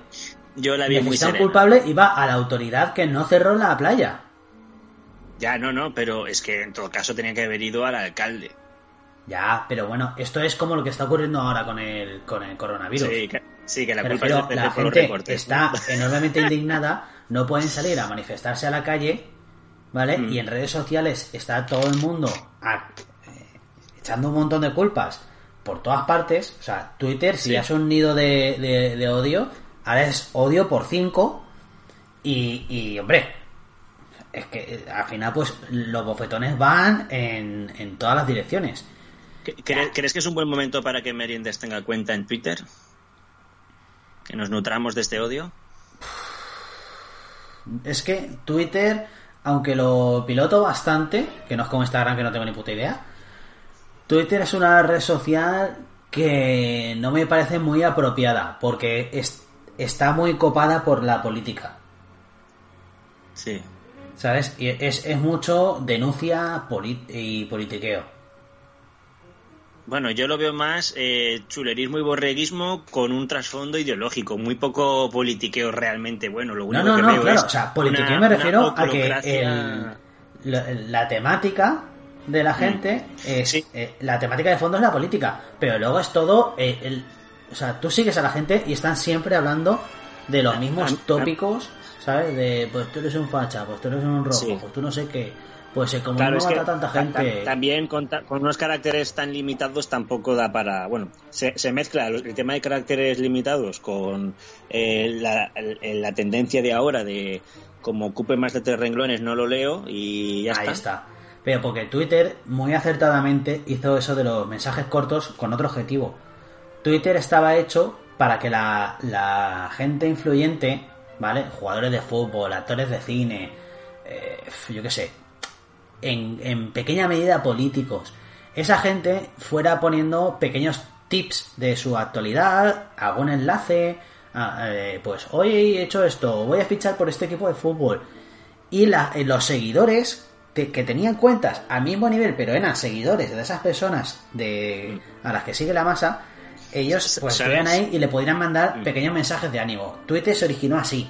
Yo la vi necesita un culpable y va a la autoridad que no cerró la playa. Ya, no, no, pero es que en todo caso tenía que haber ido al alcalde. Ya, pero bueno, esto es como lo que está ocurriendo ahora con el, con el coronavirus. Sí, que, la culpa es de, la gente está enormemente indignada, no pueden salir a manifestarse a la calle, ¿vale? Mm. Y en redes sociales está todo el mundo eh, echando un montón de culpas por todas partes. O sea, Twitter, si ya es un nido de, de, odio, ahora es odio por cinco. Y, y hombre, es que al final pues los bofetones van en, en todas las direcciones. ¿Crees, que es un buen momento para que Meriendes tenga cuenta en Twitter? ¿Que nos nutramos de este odio? Es que Twitter aunque lo piloto bastante, que no es como Instagram que no tengo ni puta idea, Twitter es una red social que no me parece muy apropiada, porque es, está muy copada por la política. Sí. ¿Sabes? Y es, es mucho denuncia polit- y politiqueo. Bueno, yo lo veo más eh, chulerismo y borreguismo con un trasfondo ideológico, muy poco politiqueo realmente bueno. Lo No, único no, que no, veo claro, es o sea, politiqueo una- me refiero a que el, la, la temática de la gente es Sí. eh, la temática de fondo es la política, pero luego es todo eh, el, o sea, tú sigues a la gente y están siempre hablando de los mismos tópicos, ¿sabes? De pues tú eres un facha, pues tú eres un rojo, Sí. pues tú no sé qué, pues el comunismo Claro, es que mata a tanta ta- ta- gente. también con, ta- con unos caracteres tan limitados tampoco da para... Bueno, se, se mezcla el, tema de caracteres limitados con eh, la, tendencia de ahora de como ocupe más de tres renglones no lo leo y ya Ahí está. está. Pero porque Twitter muy acertadamente hizo eso de los mensajes cortos con otro objetivo. Twitter estaba hecho para que la, la gente influyente, ¿vale? Jugadores de fútbol, actores de cine, eh, yo qué sé, en, pequeña medida políticos, esa gente fuera poniendo pequeños tips de su actualidad, algún enlace, a- eh, pues hoy he hecho esto, voy a fichar por este equipo de fútbol. Y eh, los seguidores que tenían cuentas al mismo nivel, pero eran seguidores de esas personas de a las que sigue la masa, ellos pues veían ahí y le podrían mandar Mm. pequeños mensajes de ánimo. Twitter se originó así.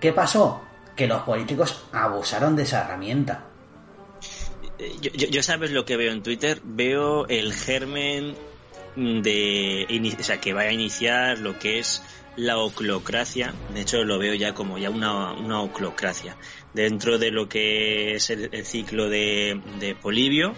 ¿Qué pasó? Que los políticos abusaron de esa herramienta. Eh, Yo, yo- yo sabes lo que veo en Twitter, veo el germen de, o sea, que va a iniciar lo que es la oclocracia. De hecho, lo veo ya como ya una, una oclocracia dentro de lo que es el, el ciclo de, de Polibio,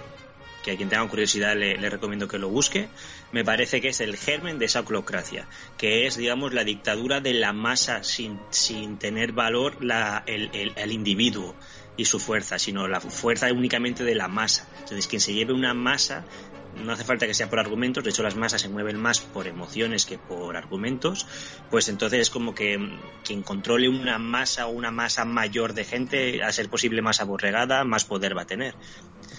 que a quien tenga curiosidad le, le recomiendo que lo busque. Me parece que es el germen de esa oclocracia, que es, digamos, la dictadura de la masa sin, sin tener valor la, el, el- el individuo y su fuerza, sino la fuerza únicamente de la masa. Entonces, quien se lleve una masa, no hace falta que sea por argumentos, de hecho las masas se mueven más por emociones que por argumentos, pues entonces es como que mm, quien controle una masa o una masa mayor de gente, a ser posible más aborregada, más poder va a tener.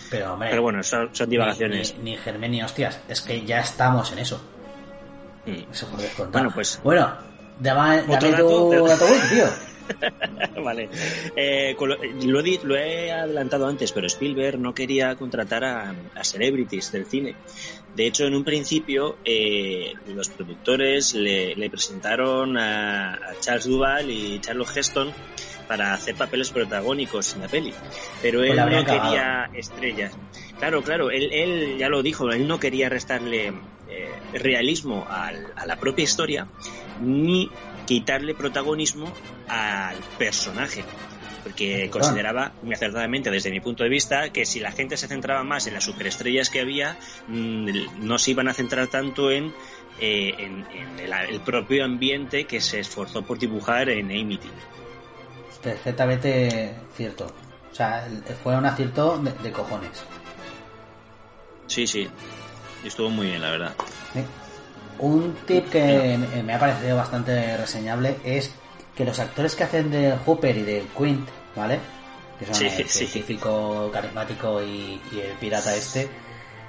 Pero, hombre, Pero bueno, son, son ni, divagaciones. ni, ni germen ni hostias. Es que ya estamos en eso. Mm. Eso contar. Bueno, pues- Bueno, dame, dame Otro tu dato, tío. vale. Eh, con lo, he, lo he adelantado antes, pero Spielberg no quería contratar a, a celebrities del cine. De hecho, en un principio, eh, los productores le, le presentaron a, a Charles Duval y Charles Heston para hacer papeles protagónicos en la peli. Pero Pues él la no quería estrellas. Claro, claro, él, él ya lo dijo, él no quería restarle eh, realismo al- a la propia historia ni quitarle protagonismo al personaje. Porque consideraba, muy acertadamente desde mi punto de vista, que si la gente se centraba más en las superestrellas que había, mm, no se iban a centrar tanto en, eh, en, en el, el propio ambiente que se esforzó por dibujar en Amity. Perfectamente cierto. O sea, fue un acierto de, de cojones. Sí, sí. Estuvo muy bien, la verdad. ¿sí? Un tip que me- ha parecido bastante reseñable es que los actores que hacen de Hooper y de Quint, ¿vale? Que son Sí, el sí. científico carismático y, y el pirata este,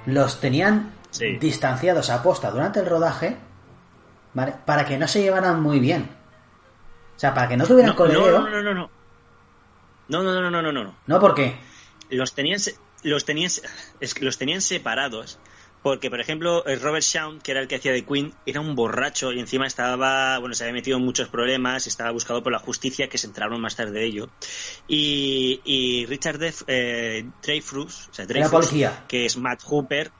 los tenían Sí. distanciados a posta durante el rodaje, ¿vale? Para que no se llevaran muy bien. O sea, para que no tuvieran No, colegio. no, no, no, no. No, no, no, no, no, no, no. No, porque los tenían los tenían los tenían separados porque por ejemplo Robert Shawn que era el que hacía de Queen era un borracho y encima estaba bueno se había metido en muchos problemas estaba buscado por la justicia que se enteraron más tarde de ello. Y, y Richard Def- eh, Dreyfus o sea, Dreyfus, que es Matt Hooper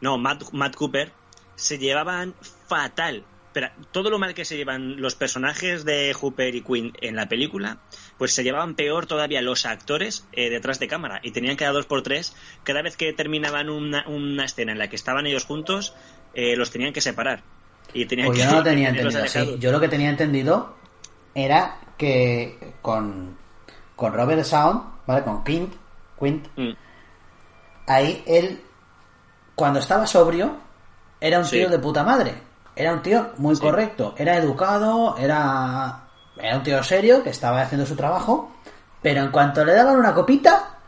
no Matt, Matt Cooper se llevaban fatal. Pero todo lo mal que se llevan los personajes de Hooper y Quinn en la película, pues se llevaban peor todavía los actores eh, detrás de cámara. Y tenían cada dos por tres, cada vez que terminaban una, una escena en la que estaban ellos juntos, eh, los tenían que separar. Y tenían Pues que, yo no lo tenía entendido alejados. Yo lo que tenía entendido era que con, con Robert Sound, ¿vale? Con Quint, Quint, Mm, ahí él, cuando estaba sobrio, era un Sí. tío de puta madre. Era un tío muy Sí. correcto. Era educado, era, era un tío serio que estaba haciendo su trabajo. Pero en cuanto le daban una copita,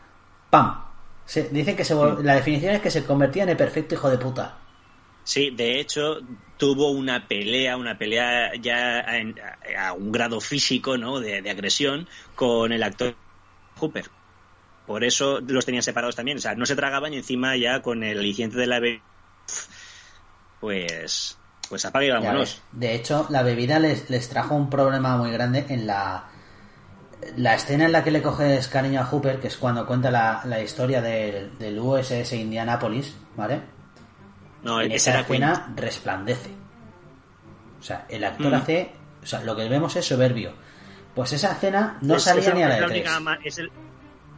¡pam! Se, dicen que se, la definición es que se convertía en el perfecto hijo de puta. Sí, de hecho, tuvo una pelea, una pelea ya a, un grado físico, ¿no? De, agresión con el actor Hooper. Por eso los tenían separados también. O sea, no se tragaban y encima ya con el aliciente de la pues, pues apague y vámonos. De hecho, la bebida les, les trajo un problema muy grande en la, la escena en la que le coges cariño a Hooper, que es cuando cuenta la, la historia del, del USS Indianapolis, ¿vale? No, en esa escena resplandece. O sea, el actor mm. hace. O sea, lo que vemos es soberbio. Pues esa escena no salía ni a la de es, el,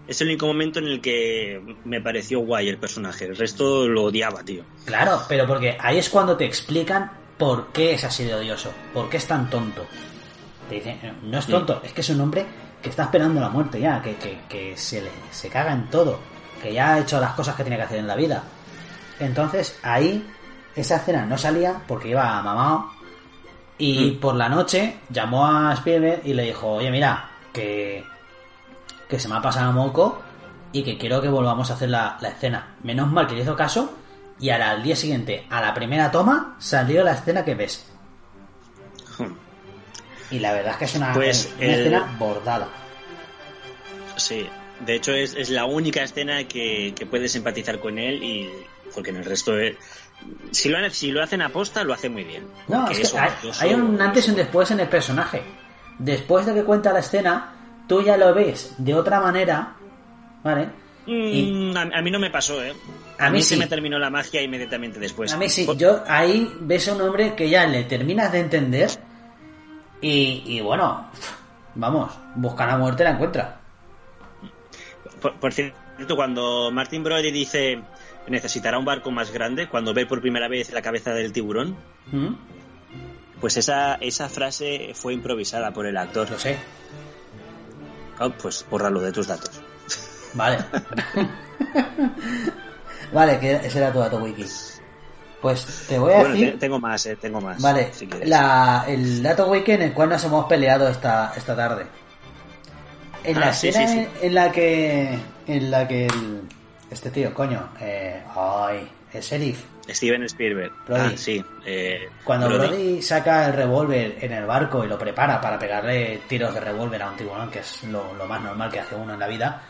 es el único momento en el que me pareció guay el personaje. El resto lo odiaba, tío. Claro, pero porque ahí es cuando te explican por qué es así de odioso. Por qué es tan tonto. Te dicen, no es tonto, es que es un hombre que está esperando la muerte ya, que, que, se, le, se caga en todo, que ya ha hecho las cosas que tiene que hacer en la vida. Entonces ahí esa escena no salía porque iba mamado y mm. por la noche llamó a Spielberg y le dijo, oye mira, que, que se me ha pasado moco y que quiero que volvamos a hacer la, escena. Menos mal que le hizo caso y al día siguiente, a la primera toma, salió la escena que ves. Hmm. Y la verdad es que es una, pues escena bordada. Sí, de hecho es, la única escena que, que, puedes empatizar con él y porque en el resto si lo, si lo hacen aposta lo hace muy bien. No, es que hay, un antes y un después en el personaje. Después de que cuenta la escena, tú ya lo ves de otra manera, ¿vale? Mm, a, mí no me pasó, ¿eh? A, mí, sí. me terminó la magia inmediatamente después. A mí sí, yo ahí ves a un hombre que ya le terminas de entender y, bueno, vamos, busca la muerte la encuentra. Por, cierto, cuando Martin Brody dice necesitará un barco más grande, cuando ve por primera vez la cabeza del tiburón, ¿Mm? pues esa, esa frase fue improvisada por el actor. Lo sé. Oh, pues bórralo de tus datos. Vale. vale, que ese era tu dato wiki. Pues te voy a decir. Tengo más, eh, tengo más. Vale, la, el dato wiki en el cual nos hemos peleado esta, esta tarde. En la ah, escena En, la que. En la que. este tío, coño. Eh, ay, el sheriff. Steven Spielberg. Ah, sí. Eh, Cuando Brody. saca el revólver en el barco y lo prepara para pegarle tiros de revólver a un tiburón, que es lo, lo, más normal que hace uno en la vida,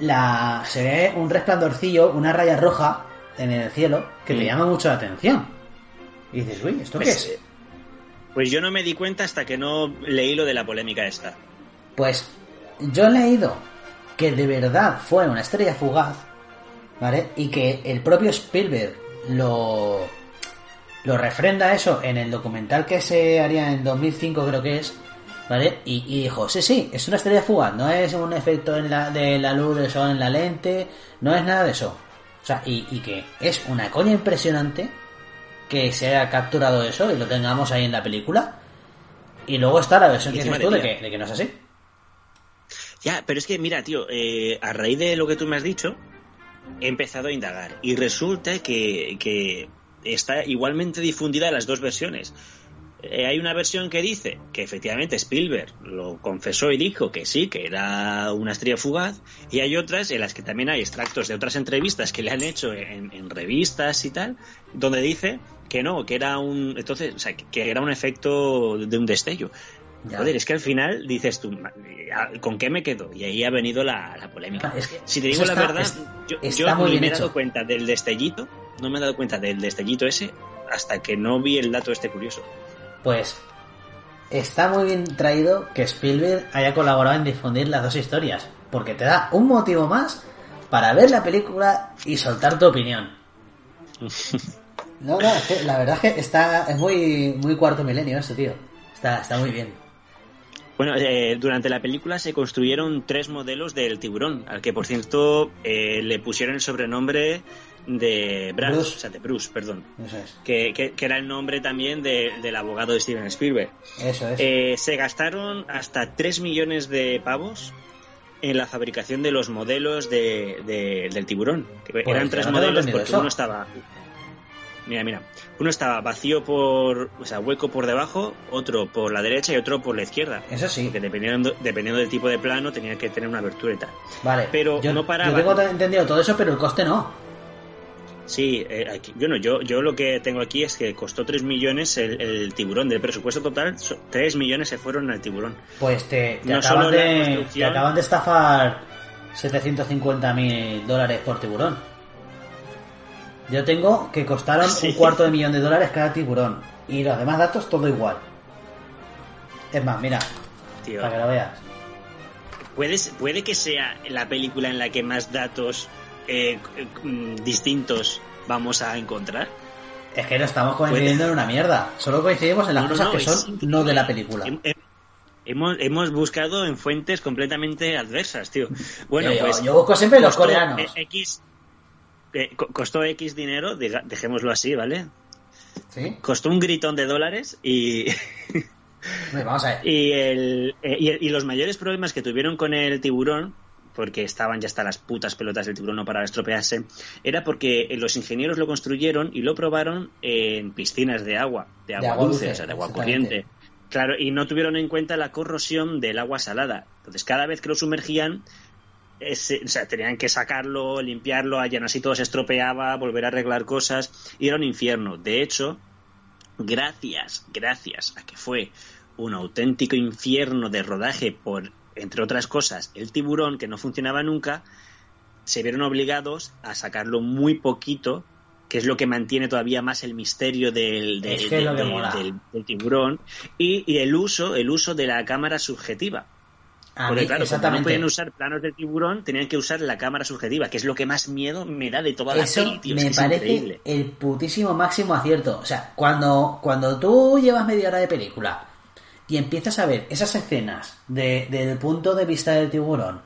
la, se ve un resplandorcillo, una raya roja en el cielo que te llama mucho la atención. Y dices, uy, ¿esto qué pues, es? Pues yo no me di cuenta hasta que no leí lo de la polémica esta. Pues yo he leído que de verdad fue una estrella fugaz, ¿vale? Y que el propio Spielberg lo, lo refrenda eso en el documental que se haría en 2005, creo que es, ¿vale? Y, dijo, sí, sí, es una estrella fugaz, no es un efecto en la, de la luz del sol en la lente, no es nada de eso. O sea, y, que es una coña impresionante que se haya capturado eso y lo tengamos ahí en la película. Y luego está la versión que dices tú de que, de que, no es así. Ya, pero es que mira, tío, eh, a raíz de lo que tú me has dicho, he empezado a indagar. Y resulta que, que está igualmente difundida las dos versiones. Eh, hay una versión que dice que efectivamente Spielberg lo confesó y dijo que sí, que era una estrella fugaz, y hay otras en las que también hay extractos de otras entrevistas que le han hecho en, revistas y tal, donde dice que no, que era un, entonces, o sea, que era un efecto de un destello. Joder, es que al final dices tú, ¿con qué me quedo? Y ahí ha venido la, polémica. Ah, si te digo la verdad, yo, no me he dado cuenta del destellito, no me he dado cuenta del destellito ese hasta que no vi el dato este curioso. Pues está muy bien traído que Spielberg haya colaborado en difundir las dos historias, porque te da un motivo más para ver la película y soltar tu opinión. No, no, la verdad es que está, es muy, muy cuarto milenio eso, tío. Está, está muy bien. Bueno, eh, durante la película se construyeron tres modelos del tiburón, al que por cierto eh, le pusieron el sobrenombre de Bruce, o sea, de Bruce, perdón. Eso es. Que, que, era el nombre también del abogado de Steven Spielberg. Eso es. Eh, se gastaron hasta 3 millones de pavos en la fabricación de los modelos de, del tiburón. Que eran tres modelos porque uno estaba. Mira, mira. Uno estaba vacío por. O sea, hueco por debajo, otro por la derecha y otro por la izquierda. Eso sí. Porque dependiendo, dependiendo del tipo de plano tenía que tener una abertura y tal. Vale. Pero yo, no paraba. Yo tengo entendido todo eso, pero el coste no. Sí, eh, aquí, yo, yo lo que tengo aquí es que costó 3 millones el, el tiburón. Del presupuesto total, so- 3 millones se fueron al tiburón. Pues te, te No acaban, de, te acaban de estafar 750 mil dólares por tiburón. Yo tengo que costaron Sí. un cuarto de millón de dólares cada tiburón. Y los demás datos todo igual. Es más, mira, Tío, para que lo veas. ¿puedes- puede que sea la película en la que más datos eh, eh, mm, distintos vamos a encontrar. Es que no estamos coincidiendo en una mierda. Solo coincidimos en las No, cosas no, que son no de la película. Hem- hem- Hemos, hemos buscado en fuentes completamente adversas, tío. Bueno, Yo- yo- pues. yo busco siempre los coreanos. eh, X, eh, co- costó X dinero, diga- dejémoslo así, ¿vale? ¿Sí? Costó un gritón de dólares y, Vamos a ver. y, el, eh, y, y los mayores problemas que tuvieron con el tiburón, porque estaban ya hasta las putas pelotas del tiburón no para estropearse, era porque eh, los ingenieros lo construyeron y lo probaron en piscinas de agua, de agua, agua dulce, dulce, o sea, de agua corriente. Claro, y no tuvieron en cuenta la corrosión del agua salada. Entonces, cada vez que lo sumergían, ese- o sea, tenían que sacarlo, limpiarlo, allá así todo se estropeaba, volver a arreglar cosas, y era un infierno. De hecho, gracias, gracias a que fue un auténtico infierno de rodaje por, entre otras cosas, el tiburón, que no funcionaba nunca, se vieron obligados a sacarlo muy poquito, que es lo que mantiene todavía más el misterio del, del- del tiburón, y, y el uso, el uso de la cámara subjetiva. A Porque mí, claro, como no podían usar planos del tiburón, tenían que usar la cámara subjetiva, que es lo que más miedo me da de toda la Eso peli, tío. Es me es parece increíble. el putísimo máximo acierto. O sea, cuando, cuando tú llevas media hora de película y empiezas a ver esas escenas de- del punto de vista del tiburón,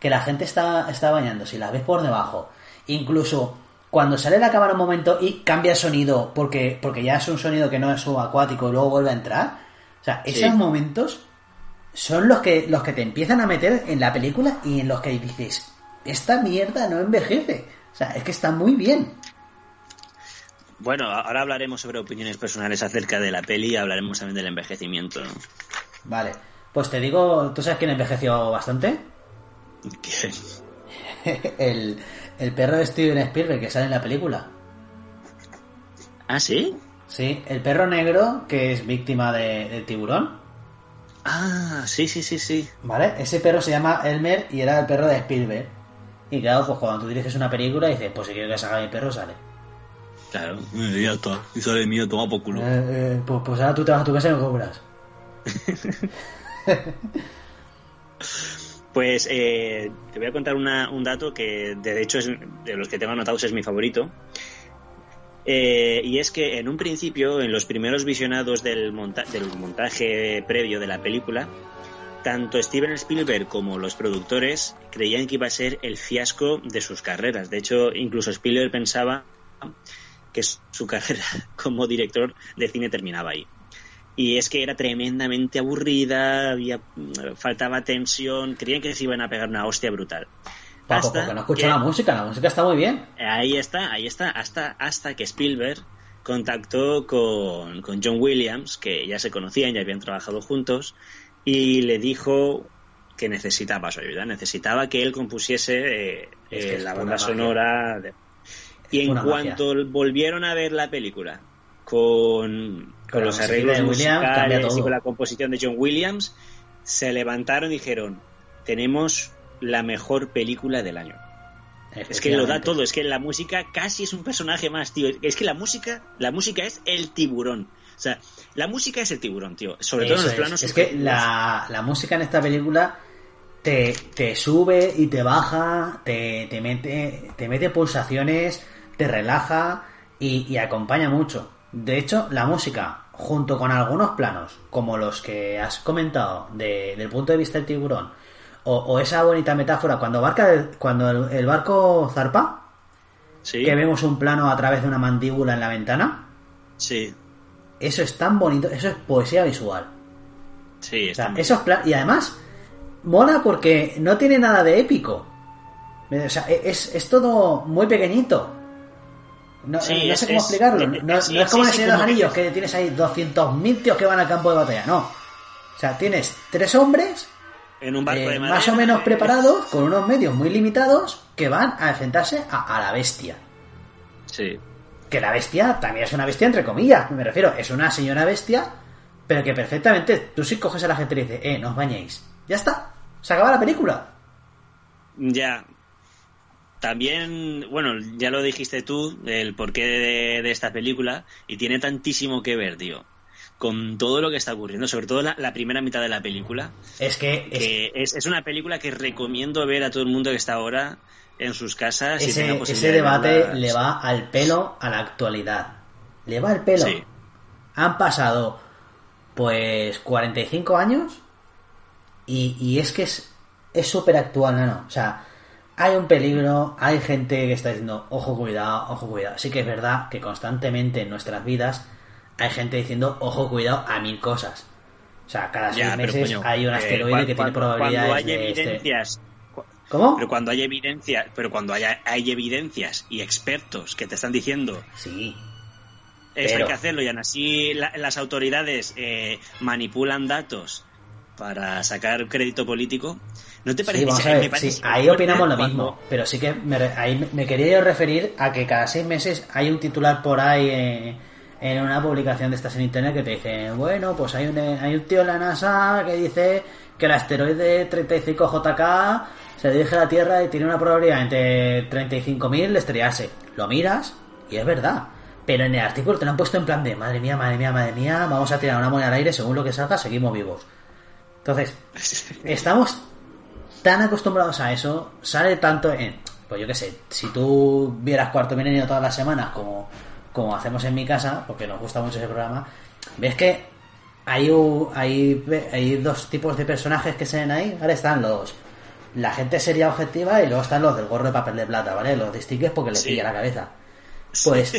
que la gente está, está bañándose y la ves por debajo, incluso cuando sale la cámara un momento y cambia el sonido porque, porque ya es un sonido que no es subacuático y luego vuelve a entrar, o sea, Sí. esos momentos son los que, los que te empiezan a meter en la película y en los que dices, esta mierda no envejece. O sea, es que está muy bien. Bueno, ahora hablaremos sobre opiniones personales acerca de la peli y hablaremos también del envejecimiento. ¿no? Vale. Pues te digo, ¿tú sabes quién envejeció bastante? Que- el, el perro de Steven Spielberg que sale en la película. ¿Ah, sí? Sí, el perro negro que es víctima de, del tiburón. Ah, sí, sí, sí, sí. ¿Vale? Ese perro se llama Elmer y era el perro de Spielberg. Y claro, pues cuando tú diriges una película dices, pues si quiero que salga mi perro, sale. Claro, ya está. Y sale mío, toma por culo. Eh, eh, pues, pues ahora tú te vas a tu casa y me cobras. Pues eh, te voy a contar una- un dato que de hecho es de los que tengo anotados es mi favorito. Eh, y es que en un principio, en los primeros visionados del, monta- del montaje previo de la película, tanto Steven Spielberg como los productores creían que iba a ser el fiasco de sus carreras. De hecho, incluso Spielberg pensaba que su carrera como director de cine terminaba ahí. Y es que era tremendamente aburrida, había, faltaba tensión, creían que se iban a pegar una hostia brutal. Paco, Hasta porque no escucho que- la música, la música está muy bien. Ahí está, ahí está, hasta, hasta que Spielberg contactó con, con John Williams, que ya se conocían, ya habían trabajado juntos, y le dijo que necesitaba su ayuda, necesitaba que él compusiese eh, Es que eh, la banda sonora. de- Y en cuanto volvieron a ver la película con, con, los arreglos musicales y todo. con la composición de John Williams, se levantaron y dijeron, tenemos la mejor película del año. Es que lo da todo, es que la música casi es un personaje más, tío. Es que la música, la música es el tiburón. O sea, la música es el tiburón, tío. Sobre todo en los es. planos. Es que subjetivos. la, la música en esta película te, te sube y te baja, te, te mete, te mete pulsaciones, te relaja y, y acompaña mucho. De hecho, la música, junto con algunos planos, como los que has comentado de- del punto de vista del tiburón, o, o esa bonita metáfora cuando, barca, cuando el, el barco zarpa, Sí, que vemos un plano a través de una mandíbula en la ventana, sí, eso es tan bonito, eso es poesía visual. sí. O está sea, muy- esos y además mola porque no tiene nada de épico. O sea, e- es, es todo muy pequeñito. No, Sí, no sé es- cómo es- explicarlo. eh, No, sí, no es como en el Señor de los Anillos, que tienes ahí 200.000 tíos que van al campo de batalla. No. O sea, tienes tres hombres En un barco eh, de madera. más o menos preparados, con unos medios muy limitados, que van a enfrentarse a, a la bestia. Sí. Que la bestia también es una bestia, entre comillas. Me refiero, es una señora bestia, pero que perfectamente tú si coges a la gente y le dices, eh, no os bañéis. Ya está. Se acaba la película. Ya. También, bueno, ya lo dijiste tú, el porqué de, de esta película, y tiene tantísimo que ver, tío, con todo lo que está ocurriendo, sobre todo la, la primera mitad de la película, Es que, es- que es, es una película que recomiendo ver a todo el mundo que está ahora en sus casas. y ese, de debate verla. le va al pelo a la actualidad. Le va al pelo. Sí. Han pasado, pues, 45 años y, y es que es es súper actual, ¿no? O sea, hay un peligro, hay gente que está diciendo, ojo, cuidado, ojo, cuidado. Sí que es verdad que constantemente en nuestras vidas hay gente diciendo, ojo, cuidado a mil cosas. O sea, cada seis Ya, pero, meses coño, hay un eh, asteroide que tiene probabilidades Cuando hay de este- evidencias, ¿Cómo? pero cuando hay evidencias, pero cuando haya, hay evidencias y expertos que te están diciendo Sí. Esto Pero- hay que hacerlo y aún así la- las autoridades eh, manipulan datos para sacar crédito político. ¿No te parece? Sí, vamos a ver, sí, ahí opinamos lo cuando- mismo, pero sí que me, ahí me- me quería yo referir a que cada seis meses hay un titular por ahí eh, en una publicación de estas en internet que te dice, bueno, pues hay un, hay un tío en la NASA que dice que el asteroide 35JK se dirige a la Tierra y tiene una probabilidad entre 35.000 de estrellarse. Lo miras y es verdad. Pero en el artículo te lo han puesto en plan de, madre mía, madre mía, madre mía, vamos a tirar una moneda al aire, según lo que salga, seguimos vivos. Entonces, estamos tan acostumbrados a eso, sale tanto en, pues yo qué sé, si tú vieras Cuarto Milenio todas las semanas, como, como hacemos en mi casa, porque nos gusta mucho ese programa, ves que hay, hay, hay dos tipos de personajes que se ven ahí, ¿vale? Están los, la gente seria objetiva y luego están los del gorro de papel de plata, ¿vale? Los distingues porque les Sí. pilla la cabeza. Pues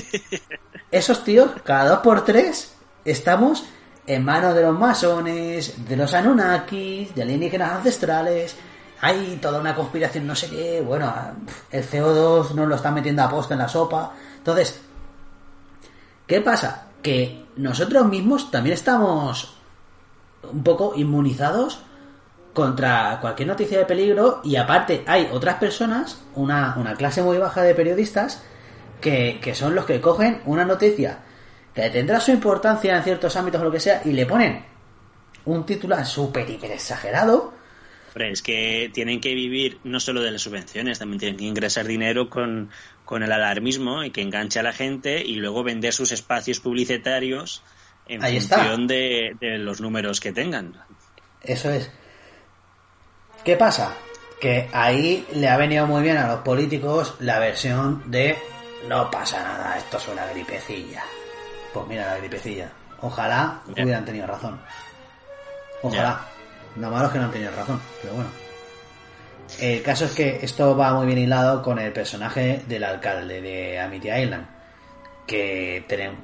esos tíos, cada dos por tres, estamos en manos de los masones, de los Anunnakis, de alienígenas ancestrales. Hay toda una conspiración, no sé qué. Bueno, el CO2 nos lo están metiendo a posta en la sopa. Entonces, ¿qué pasa? Que nosotros mismos también estamos un poco inmunizados contra cualquier noticia de peligro y aparte hay otras personas, una, una clase muy baja de periodistas, que, que son los que cogen una noticia que tendrá su importancia en ciertos ámbitos o lo que sea y le ponen un titular súper hiper exagerado. Hombre, es que tienen que vivir no solo de las subvenciones, también tienen que ingresar dinero con, con el alarmismo y que enganche a la gente y luego vender sus espacios publicitarios en Ahí función de, de los números que tengan. Eso es. ¿Qué pasa? Que ahí le ha venido muy bien a los políticos la versión de no pasa nada, esto es una gripecilla. Pues mira la gripecilla. Ojalá hubieran tenido razón. Ojalá. Lo malo es que no han tenido razón, pero bueno. El caso es que esto va muy bien hilado con el personaje del alcalde de Amity Island. Que tenemos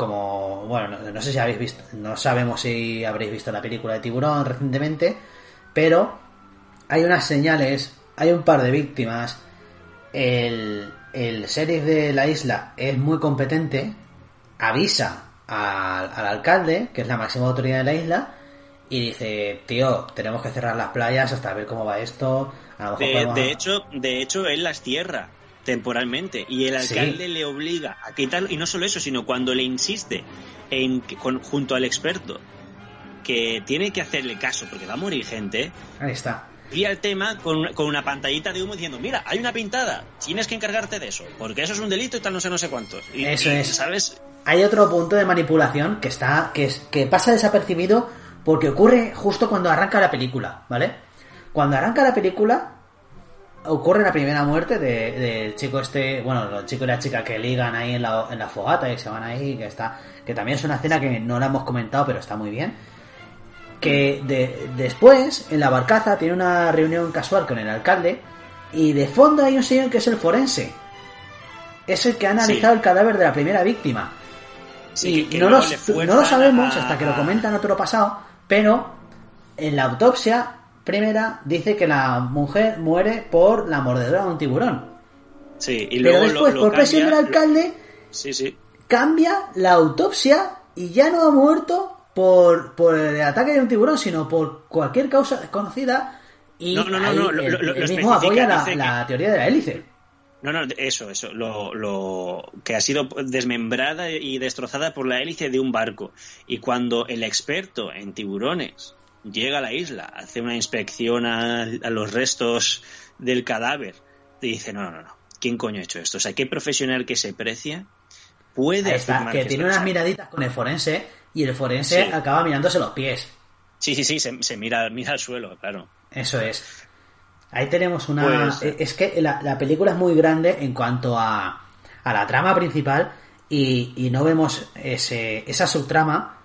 como bueno no, sé si habéis visto no sabemos si habréis visto la película de tiburón recientemente pero hay unas señales hay un par de víctimas el, el sheriff de la isla es muy competente avisa al, al alcalde que es la máxima autoridad de la isla y dice tío tenemos que cerrar las playas hasta ver cómo va esto a lo mejor De, podemos- de hecho, de hecho, él las cierra temporalmente y el Sí. alcalde le obliga a quitarlo y no solo eso, sino cuando le insiste en con- junto al experto que tiene que hacerle caso porque va a morir gente, ahí está y el tema con, con una pantallita de humo diciendo, mira, hay una pintada, tienes que encargarte de eso, porque eso es un delito y tal no sé no sé cuántos. Y, Eso y, es. ¿Sabes? hay otro punto de manipulación que está que es que pasa desapercibido porque ocurre justo cuando arranca la película vale cuando arranca la película ocurre la primera muerte de- del chico este bueno el chico y la chica que ligan ahí en la, en la fogata y se van ahí que está que también es una escena que no la hemos comentado pero está muy bien. Que de- después en la barcaza tiene una reunión casual con el alcalde y de fondo hay un señor que es el forense. Es el que ha analizado Sí. el cadáver de la primera víctima. Sí, y que- que no, lo, no sabemos a- hasta que lo comentan otro pasado, pero en la autopsia primera dice que la mujer muere por la mordedura de un tiburón. Sí, y Pero después, lo, lo por presión del alcalde, Sí, sí. cambia la autopsia y ya no ha muerto por, por el ataque de un tiburón, sino por cualquier causa desconocida. Y No, no, no, ahí no, lo- el, lo- lo el mismo apoya la teoría de la hélice. No, no, eso, eso, lo, lo que ha sido desmembrada y destrozada por la hélice de un barco. Y cuando el experto en tiburones llega a la isla, hace una inspección a, a los restos del cadáver, y dice, no, no, no, no, ¿quién coño ha hecho esto? O sea, ¿qué profesional que se precia puede está, que tiene unas miraditas con el forense y el forense Sí. acaba mirándose los pies. Sí, sí, sí, se, se mira, mira al suelo, claro. Eso es. Ahí tenemos una... Pues- eh, Es que la, la película es muy grande en cuanto a, a la trama principal y, y no vemos ese, esa subtrama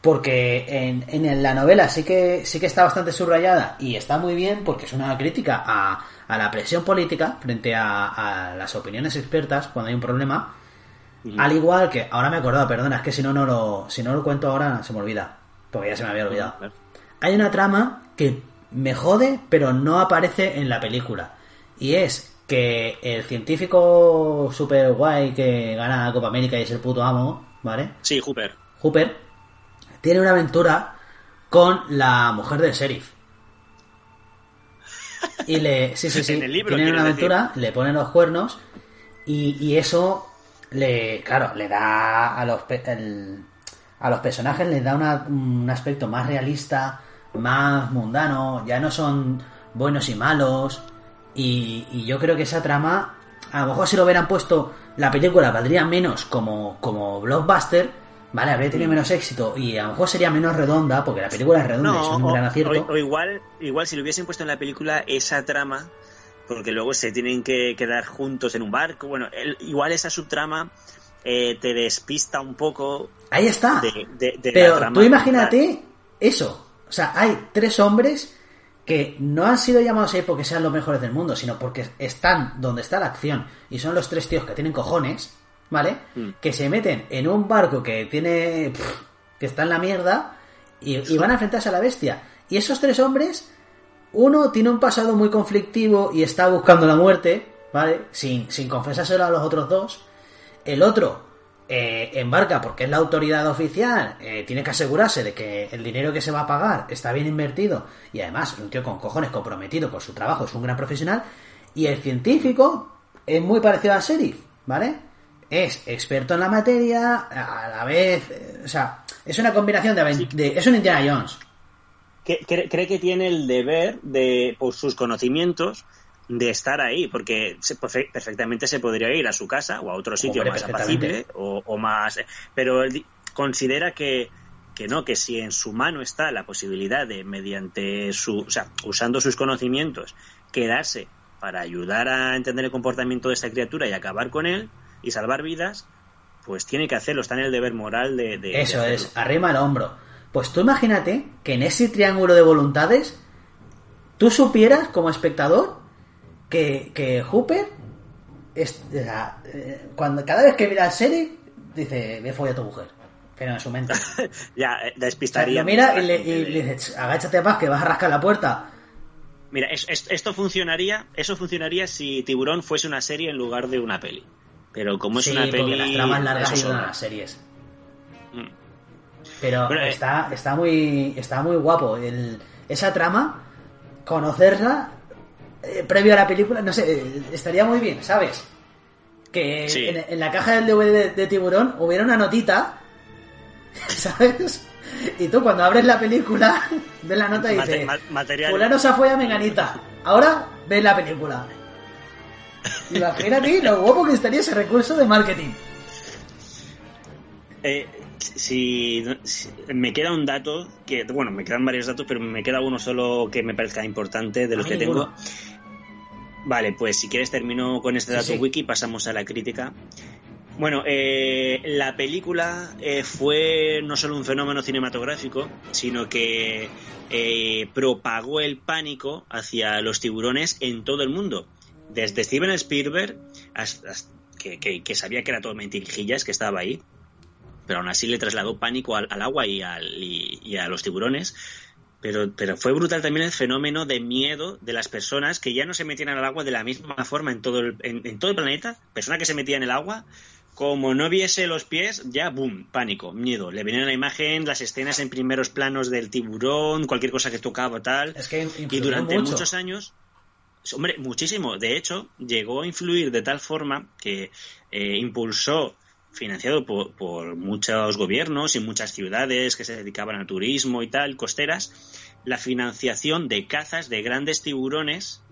porque en, en la novela sí que, sí que está bastante subrayada y está muy bien porque es una crítica a, a la presión política frente a, a las opiniones expertas cuando hay un problema. Al igual que, ahora me he acordado, perdona, es que si no, no lo, si no lo cuento ahora se me olvida, porque ya se me había olvidado. Hay una trama que me jode, pero no aparece en la película. Y es que el científico super guay que gana la Copa América y es el puto amo, ¿vale? Sí, Hooper. Hooper, tiene una aventura con la mujer del sheriff. Y le. Sí, sí, sí. En el libro, tienen una decir. aventura, le ponen los cuernos y, y eso le. Claro, le da a los. pe- el- a los personajes les da una- un aspecto más realista, más mundano, ya no son buenos y malos. Y, y yo creo que esa trama, a lo mejor si lo hubieran puesto, la película valdría menos como, como blockbuster, ¿vale? Habría Mm. tenido menos éxito y a lo mejor sería menos redonda, porque la película es redonda es un o, gran acierto. o- o igual, igual si lo hubiesen puesto en la película esa trama, porque luego se tienen que quedar juntos en un barco, bueno, el- igual esa subtrama eh, te despista un poco Ahí está. de, de- de la Pero trama. tú imagínate eso. O sea, hay tres hombres que no han sido llamados ahí porque sean los mejores del mundo, sino porque están donde está la acción. Y son los tres tíos que tienen cojones, ¿vale? Mm. Que se meten en un barco que tiene. pff, que está en la mierda y, y van a enfrentarse a la bestia. Y esos tres hombres, uno tiene un pasado muy conflictivo y está buscando la muerte, ¿vale? Sin, sin confesárselo a los otros dos. El otro eh, embarca porque es la autoridad oficial, eh, tiene que asegurarse de que el dinero que se va a pagar está bien invertido y además es un tío con cojones comprometido con su trabajo, es un gran profesional. Y el científico es muy parecido al sheriff, ¿vale? Es experto en la materia, a la vez, eh, o sea, es una combinación de, de- es un Indiana Jones. Que- cre- cree que tiene el deber de, por sus conocimientos, de estar ahí, porque se- perfe- perfectamente se podría ir a su casa o a otro sitio Hombre, más apacible o, o más... Pero él considera que, que no, que si en su mano está la posibilidad de, mediante su... O sea, usando sus conocimientos, quedarse para ayudar a entender el comportamiento de esta criatura y acabar con él y salvar vidas, pues tiene que hacerlo, está en el deber moral de... Eso es, arrima el hombro. Pues tú imagínate que en ese triángulo de voluntades tú supieras como espectador que, que Hooper es, o sea, eh, cuando cada vez que mira la serie dice me folla a tu mujer pero en su mente Ya, eh, sea, despistaría. lo mira y le, y dice "Ch, agáchate más que vas a rascar la puerta Mira, es- es- esto funcionaría, eso funcionaría si Tiburón fuese una serie en lugar de una peli. Pero como es sí una peli, las tramas largas sobra. las series Mm. pero eh, está está muy está muy guapo el, esa trama conocerla eh, previo a la película no sé eh, estaría muy bien sabes que Sí. en, en la caja del DVD de, de tiburón hubiera una notita sabes y tú cuando abres la película ves la nota y Mate- dices ma- material. fulano se fue a menganita ahora ves la película imagínate lo guapo que estaría ese recurso de marketing Eh, si, si- me queda un dato que bueno me quedan varios datos pero me queda uno solo que me parezca importante de los A que tengo. Vale pues si quieres termino con este Sí, dato sí. wiki y pasamos a la crítica bueno eh, la película eh, fue no solo un fenómeno cinematográfico sino que eh, propagó el pánico hacia los tiburones en todo el mundo desde Steven Spielberg hasta, hasta- que, que- que sabía que era todo mentirijillas que estaba ahí pero aún así le trasladó pánico al, al agua y, al- y- y a los tiburones. Pero, pero fue brutal también el fenómeno de miedo de las personas que ya no se metían al agua de la misma forma en todo el, en, todo el planeta. Persona que se metía en el agua, como no viese los pies, ya, boom, pánico, miedo. Le venían a la imagen las escenas en primeros planos del tiburón, cualquier cosa que tocaba, tal. Es que y durante muchos años, hombre, muchísimo. De hecho, llegó a influir de tal forma que eh, impulsó financiado por, muchos gobiernos y muchas ciudades que se dedicaban al turismo y tal, costeras, la financiación de cazas de grandes tiburones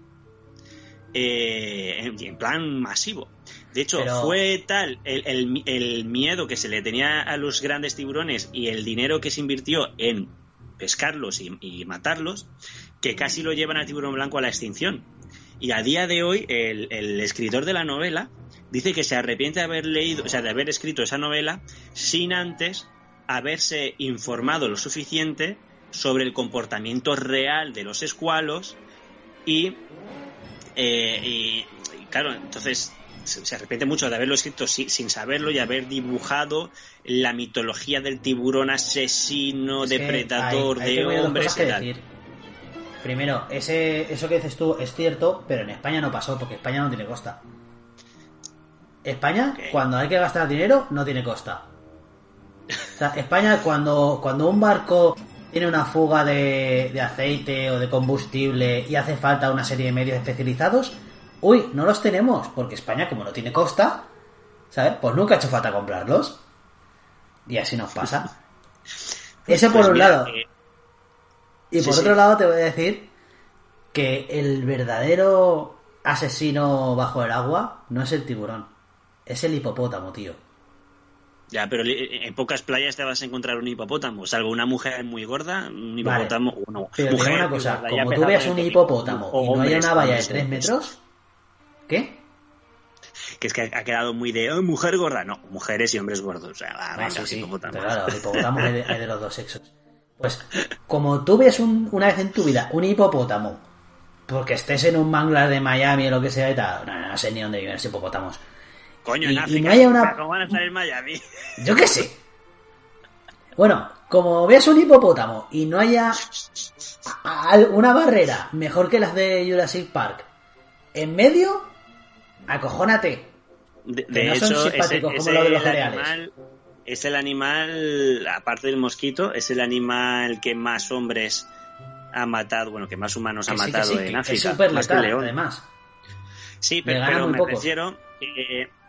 eh, en, plan masivo. De hecho, fue tal el, miedo que se le tenía a los grandes tiburones y el dinero que se invirtió en pescarlos y matarlos, que casi lo llevan al tiburón blanco a la extinción. Y a día de hoy, el, escritor de la novela dice que se arrepiente de haber leído, o sea, de haber escrito esa novela sin antes haberse informado lo suficiente sobre el comportamiento real de los escualos y, eh, claro, entonces se, arrepiente mucho de haberlo escrito sin saberlo y haber dibujado la mitología del tiburón asesino, depredador de hombres Primero, ese, eso que dices tú es cierto, pero en España no pasó, porque España no tiene costa. España, cuando hay que gastar dinero, no tiene costa. O sea, España, cuando, cuando un barco tiene una fuga de, de aceite o de combustible y hace falta una serie de medios especializados, uy, no los tenemos, porque España, como no tiene costa, ¿sabes? Pues nunca ha hecho falta comprarlos. Y así nos pasa. Ese por pues un lado. Eh, y por otro lado te voy a decir que el verdadero asesino bajo el agua no es el tiburón, es el hipopótamo, tío. Ya, pero en pocas playas te vas a encontrar un hipopótamo, salvo una mujer muy gorda, un hipopótamo, no, pero una cosa, como tú veas un hipopótamo y no hay una valla de 3 metros, ¿qué? que es que ha quedado muy de oh, mujer gorda, no, mujeres y hombres gordos, o sea, ah, sí, Claro, el hipopótamo hay de los dos sexos. Pues como tú ves una vez en tu vida un hipopótamo, porque estés en un manglar de Miami o lo que sea y tal, no, sé ni dónde viven los hipopótamos. Coño, en África, una... ¿cómo van a en Miami? Yo qué sé. Bueno, como veas un hipopótamo y no haya una barrera mejor que las de Jurassic Park en medio, acojónate. De, no hecho, son simpáticos como lo de los cereales es el animal, aparte del mosquito, es el animal que más hombres ha matado, bueno, que más humanos ha matado en África. Es más león. además. Sí, pero, me refiero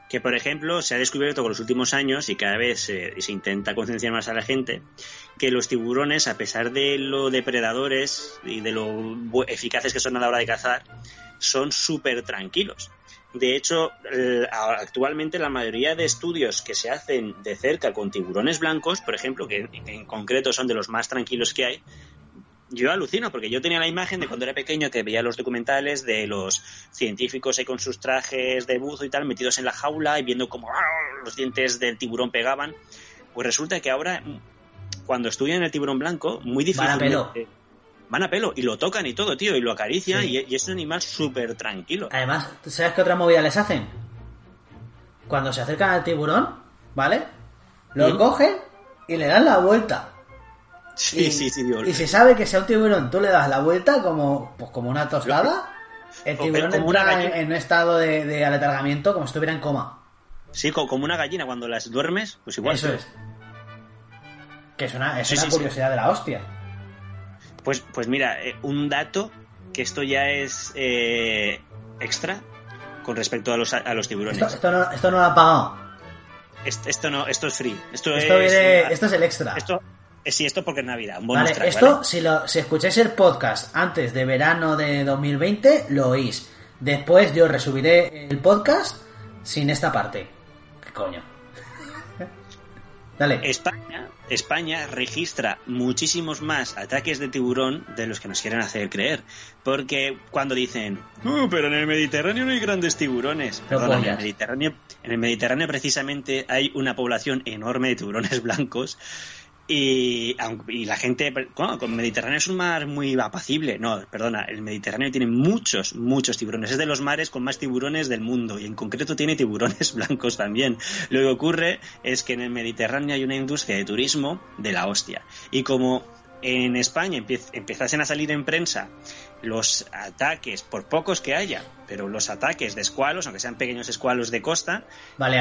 que, por ejemplo, se ha descubierto con los últimos años y cada vez se, se intenta concienciar más a la gente que los tiburones, a pesar de lo depredadores y de lo eficaces que son a la hora de cazar, son súper tranquilos. De hecho, actualmente la mayoría de estudios que se hacen de cerca con tiburones blancos, por ejemplo, que en concreto son de los más tranquilos que hay, yo alucino, porque yo tenía la imagen de cuando era pequeño que veía los documentales de los científicos ahí con sus trajes de buzo y tal, metidos en la jaula y viendo cómo ¡ah! los dientes del tiburón pegaban. Pues resulta que ahora, cuando estudian el tiburón blanco, muy difícil van a pelo y lo tocan y todo, tío, y lo acarician y, es un animal súper tranquilo. Además, ¿sabes qué otra movida les hacen? Cuando se acercan al tiburón, ¿vale? Lo cogen y le dan la vuelta. Sí, sí, sí. Y si sabe que sea un tiburón, tú le das la vuelta como, pues como una tostada, el tiburón entra en, un estado de, aletargamiento como si estuviera en coma. Sí, como una gallina cuando las duermes, pues igual. Eso es. Que es una, es una curiosidad de la hostia. Pues, pues mira, eh, un dato que esto ya es eh, extra con respecto a los, a los tiburones. Esto, no, esto no lo ha pagado. Esto, no, esto es free. Esto, esto, es, esto es el extra. Esto, eh, sí, esto porque es Navidad. vale, esto, Si, lo, si escucháis el podcast antes de verano de 2020, lo oís. Después yo resubiré el podcast sin esta parte. ¿Qué coño? Dale. España España registra muchísimos más ataques de tiburón de los que nos quieren hacer creer. Porque cuando dicen, oh, pero en el Mediterráneo no hay grandes tiburones. en el Mediterráneo, en el Mediterráneo precisamente hay una población enorme de tiburones blancos y, y, la gente, bueno, con Mediterráneo es un mar muy apacible. No, perdona, el Mediterráneo tiene muchos, muchos tiburones. Es de los mares con más tiburones del mundo y en concreto tiene tiburones blancos también. Lo que ocurre es que en el Mediterráneo hay una industria de turismo de la hostia. Y como en España empezasen a salir en prensa los ataques, por pocos que haya, pero los ataques de escualos, aunque sean pequeños escualos de costa,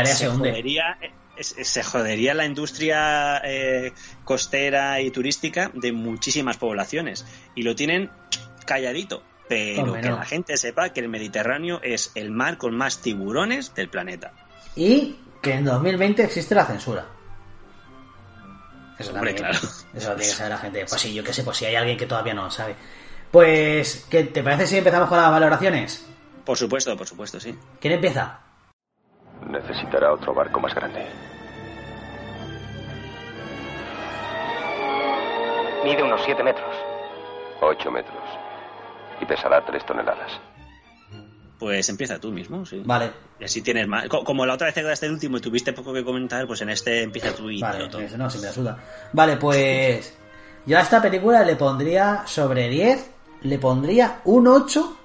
se, jodería, se jodería la industria eh, costera y turística de muchísimas poblaciones. Y lo tienen calladito. Pero que la gente sepa que el Mediterráneo es el mar con más tiburones del planeta. Y que en 2020 existe la censura. Eso Hombre, claro. Eso lo tiene que saber la gente. Pues sí, yo qué sé, pues si hay alguien que todavía no lo sabe. Pues, ¿qué te parece si empezamos con las valoraciones? Por supuesto, por supuesto, sí. ¿Quién empieza? Necesitará otro barco más grande. Mide unos 7 metros. 8 metros. Y pesará 3 toneladas. Pues empieza tú mismo, sí. Vale. Y así tienes más. Como la otra vez que quedaste el último y tuviste poco que comentar, pues en este empieza tú y vale, todo. No, se me ayuda. Vale, pues. Yo a esta película le pondría sobre 10, le pondría un 8,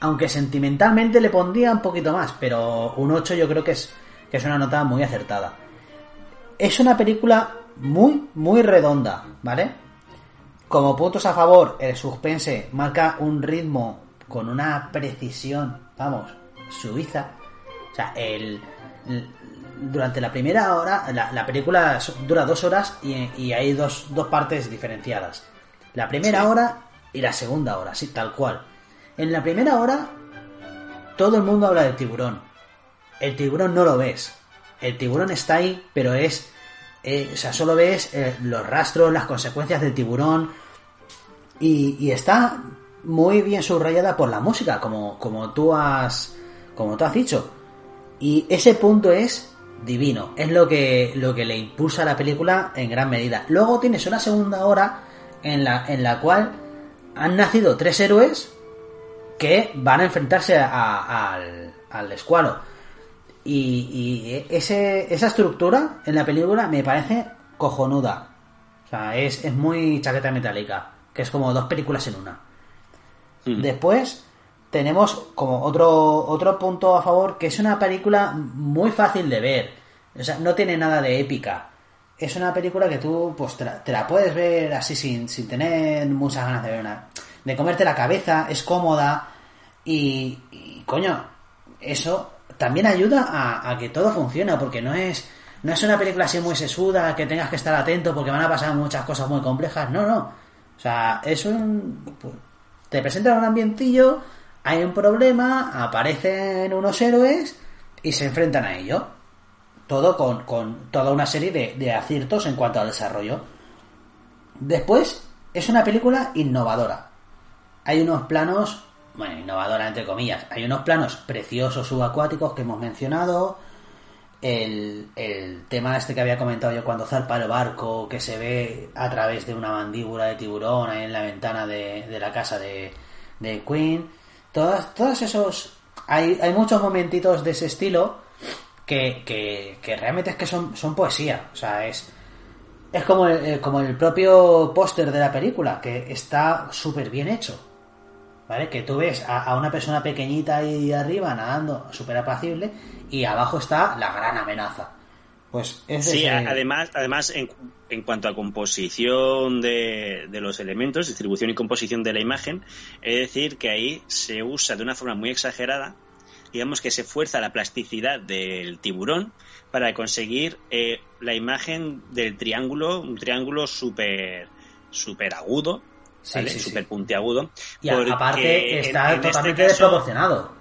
aunque sentimentalmente le pondría un poquito más, pero un 8 yo creo que es, que es una nota muy acertada. Es una película muy, muy redonda, ¿vale? Como puntos a favor, el suspense marca un ritmo con una precisión, vamos, suiza. O sea, el, durante la primera hora, la, película dura dos horas y, hay dos, partes diferenciadas. La primera hora y la segunda hora, sí, tal cual. En la primera hora, todo el mundo habla del tiburón. El tiburón no lo ves. El tiburón está ahí, pero es. Eh, o sea, solo ves eh, los rastros, las consecuencias del tiburón. Y, está muy bien subrayada por la música, como, como tú has. Como tú has dicho. Y ese punto es divino. Es lo que, lo que le impulsa a la película en gran medida. Luego tienes una segunda hora en la, en la cual han nacido tres héroes que van a enfrentarse al, al escualo. Y, ese, esa estructura en la película me parece cojonuda. O sea, es, es muy chaqueta metálica. Que es como dos películas en una. Hmm. Después tenemos como otro, otro punto a favor que es una película muy fácil de ver. O sea, no tiene nada de épica. Es una película que tú pues te la, puedes ver así sin, sin tener muchas ganas de ver una. De comerte la cabeza, es cómoda y, coño, eso también ayuda a, a, que todo funcione porque no es no es una película así muy sesuda que tengas que estar atento porque van a pasar muchas cosas muy complejas. No, no. O sea, es un... Pues, te presentan un ambientillo hay un problema, aparecen unos héroes y se enfrentan a ello. Todo con, toda una serie de, aciertos en cuanto al desarrollo. Después, es una película innovadora. Hay unos planos, bueno, innovadora entre comillas, hay unos planos preciosos subacuáticos que hemos mencionado. El, el, tema este que había comentado yo cuando zarpa el barco, que se ve a través de una mandíbula de tiburón ahí en la ventana de, de la casa de, de Queen todas, todos esos... Hay, hay muchos momentitos de ese estilo que, que, realmente es que son, son poesía. O sea, es, es como el, eh, como el propio póster de la película, que está súper bien hecho. ¿Vale? Que tú ves a, una persona pequeñita ahí arriba nadando, súper apacible, y abajo está la gran amenaza. Pues es Sí, además, además en, en, cuanto a composición de, de, los elementos, distribución y composición de la imagen, es decir, que ahí se usa de una forma muy exagerada, digamos que se fuerza la plasticidad del tiburón para conseguir eh, la imagen del triángulo, un triángulo súper super agudo, súper puntiagudo. Y aparte está este totalmente desproporcionado.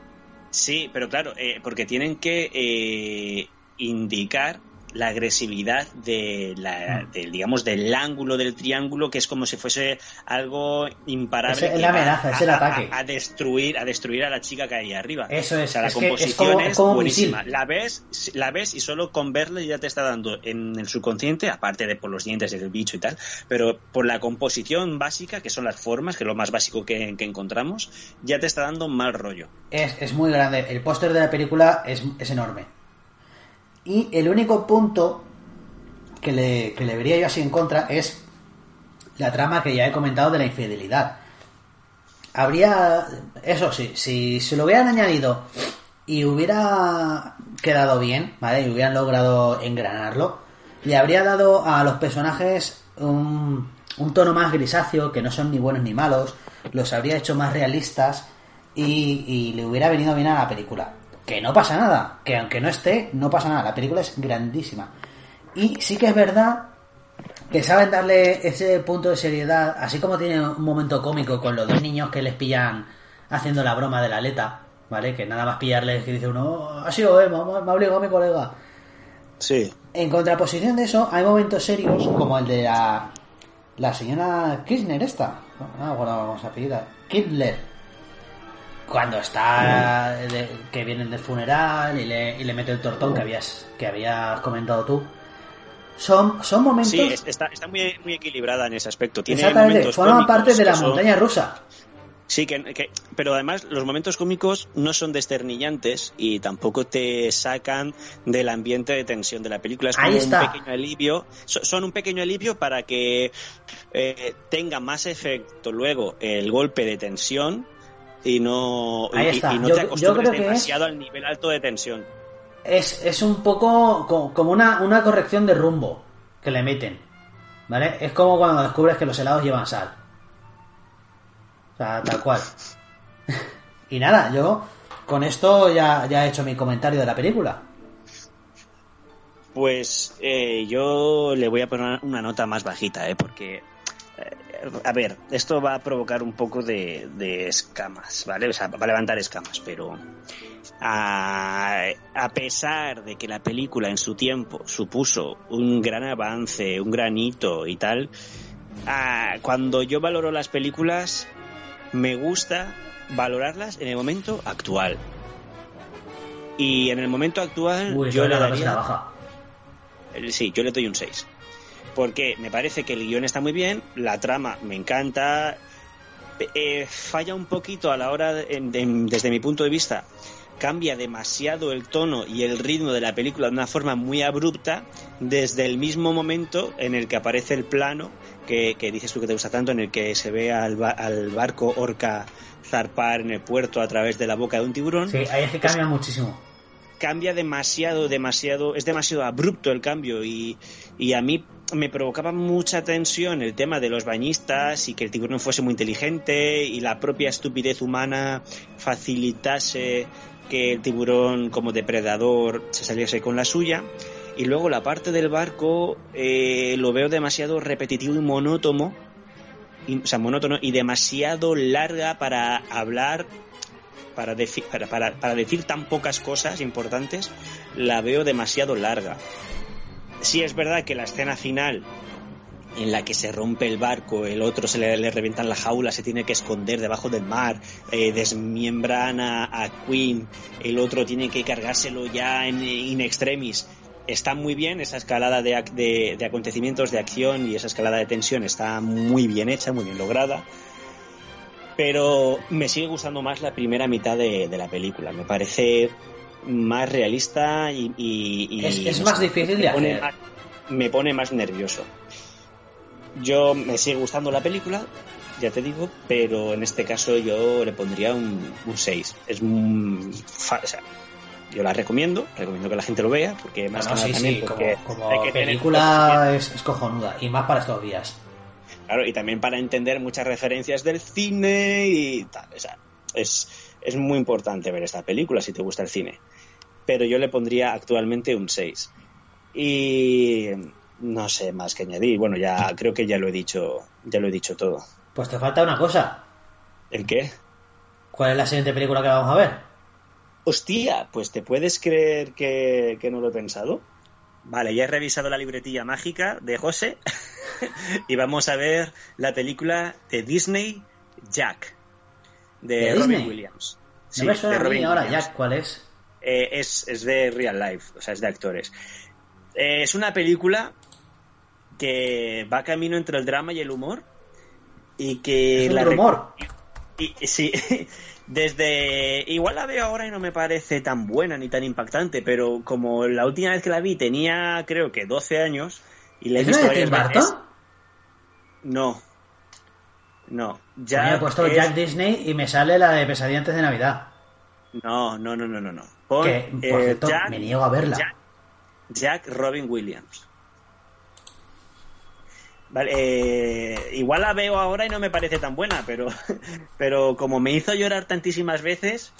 Sí, pero claro, eh, porque tienen que eh, indicar la agresividad de la, del, digamos, del ángulo del triángulo, que es como si fuese algo imparable. Es la amenaza, es el ataque. A, destruir, a destruir a la chica que hay arriba. Eso es. la composición es, buenísima. La ves, la ves y solo con verla ya te está dando en el subconsciente, aparte de por los dientes del bicho y tal, pero por la composición básica, que son las formas, que es lo más básico que, encontramos, ya te está dando mal rollo. Es, es muy grande. El póster de la película es, es enorme. Y el único punto que le, que le vería yo así en contra es la trama que ya he comentado de la infidelidad. Habría, eso sí, si se lo hubieran añadido y hubiera quedado bien, ¿vale? Y hubieran logrado engranarlo, le habría dado a los personajes un, tono más grisáceo, que no son ni buenos ni malos, los habría hecho más realistas y le hubiera venido bien a la película. Que no pasa nada, que aunque no esté, no pasa nada, la película es grandísima. Y sí que es verdad que saben darle ese punto de seriedad, así como tiene un momento cómico con los dos niños que les pillan haciendo la broma de la aleta, ¿vale? Que nada más pillarles que dice uno, "Oh, ha sido, eh, me, ha obligado mi colega. Sí. En contraposición de eso, hay momentos serios como el de la, la señora Kirchner esta. No me acuerdo cómo se apellida. Kidler. Cuando está de- que vienen del funeral y le, y le mete el tortón que habías que habías comentado tú. Son, son momentos. Sí, es- está, está muy, muy equilibrada en ese aspecto. Tiene exactamente, cómicos parte de la son- montaña rusa. Sí, que, que- pero además los momentos cómicos no son desternillantes y tampoco te sacan del ambiente de tensión de la película. Es Ahí como está. un pequeño alivio. So- Son un pequeño alivio para que eh, tenga más efecto luego el golpe de tensión y no, y- Ahí y- está. y no Yo- te acostumbres que es- demasiado al nivel alto de tensión. Es, es un poco co- como una, una corrección de rumbo que le meten. ¿Vale? Es como cuando descubres que los helados llevan sal. O sea, tal cual. y nada, yo con esto ya, ya he hecho mi comentario de la película. Pues eh, yo le voy a poner una nota más bajita, ¿eh? porque, a ver, esto va a provocar un poco de, de escamas, ¿vale? O sea, va a levantar escamas, pero a, a pesar de que la película en su tiempo supuso un gran avance, un gran hito y tal, cuando yo valoro las películas, me gusta valorarlas en el momento actual. Y en el momento actual Uy, yo le la daría... baja. Sí, yo le doy un 6. Porque me parece que el guion está muy bien, la trama me encanta, eh, falla un poquito a la hora, de- desde mi punto de vista, cambia demasiado el tono y el ritmo de la película de una forma muy abrupta desde el mismo momento en el que aparece el plano que, dices tú que te gusta tanto, en el que se ve al, ba- al barco orca zarpar en el puerto a través de la boca de un tiburón Sí, ahí que cambia muchísimo. Cambia demasiado, demasiado, es demasiado abrupto el cambio y, y a mí me provocaba mucha tensión el tema de los bañistas y que el tiburón fuese muy inteligente y la propia estupidez humana facilitase que el tiburón como depredador se saliese con la suya. Y luego la parte del barco eh, lo veo demasiado repetitivo y monótono y- o sea, monótono y demasiado larga para hablar para, para, para, para decir tan pocas cosas importantes, la veo demasiado larga. Sí es verdad que la escena final en la que se rompe el barco, el otro se le, le la jaula, se tiene que esconder debajo del mar, eh, desmiembran a, a Queen, el otro tiene que cargárselo ya en in extremis. Está muy bien esa escalada de- de acontecimientos de acción y esa escalada de tensión está muy bien hecha, muy bien lograda pero me sigue gustando más la primera mitad de, de la película. Me parece más realista y... y- y- Es- es no más sé, difícil me de pone hacer. más- me pone más nervioso. Yo me sigue gustando la película, ya te digo, pero en este caso yo le pondría un, un 6. Es un... o sea, yo la recomiendo, recomiendo que la gente lo vea, porque más que nada sí, también sí, porque como, como película es, es cojonuda. Y más para estos días. Claro, y también para entender muchas referencias del cine y tal. O sea, es, es muy importante ver esta película si te gusta el cine. Pero yo le pondría actualmente un 6. Y no sé más que añadir. Bueno, ya creo que ya lo he dicho, ya lo he dicho todo. Pues te falta una cosa. ¿El qué? ¿Cuál es la siguiente película que vamos a ver? Hostia, pues te puedes creer que, que no lo he pensado. Vale, ya he revisado la libretilla mágica de José y vamos a ver la película de Disney, Jack, de, ¿De Robin Disney? Williams. No Sí, me suena de a mí Robin ahora, Williams. Jack, ¿cuál es? Eh, es, es de real life, o sea, es de actores. Eh, es una película que va camino entre el drama y el humor y que Es rumor. y, y sí, desde. Igual la veo ahora y no me parece tan buena ni tan impactante, pero como la última vez que la vi tenía, creo que 12 años, y la he ¿Es visto de Tim. Burton? No. No. Ya Jack he puesto es- Jack Disney y me sale la de Pesadilla antes de Navidad. No, no, no, no, no. no. Pon, Que, por eh, cierto, Jack, me niego a verla. Jack, Jack Robin Williams. Vale, eh, igual la veo ahora y no me parece tan buena, pero, pero como me hizo llorar tantísimas veces,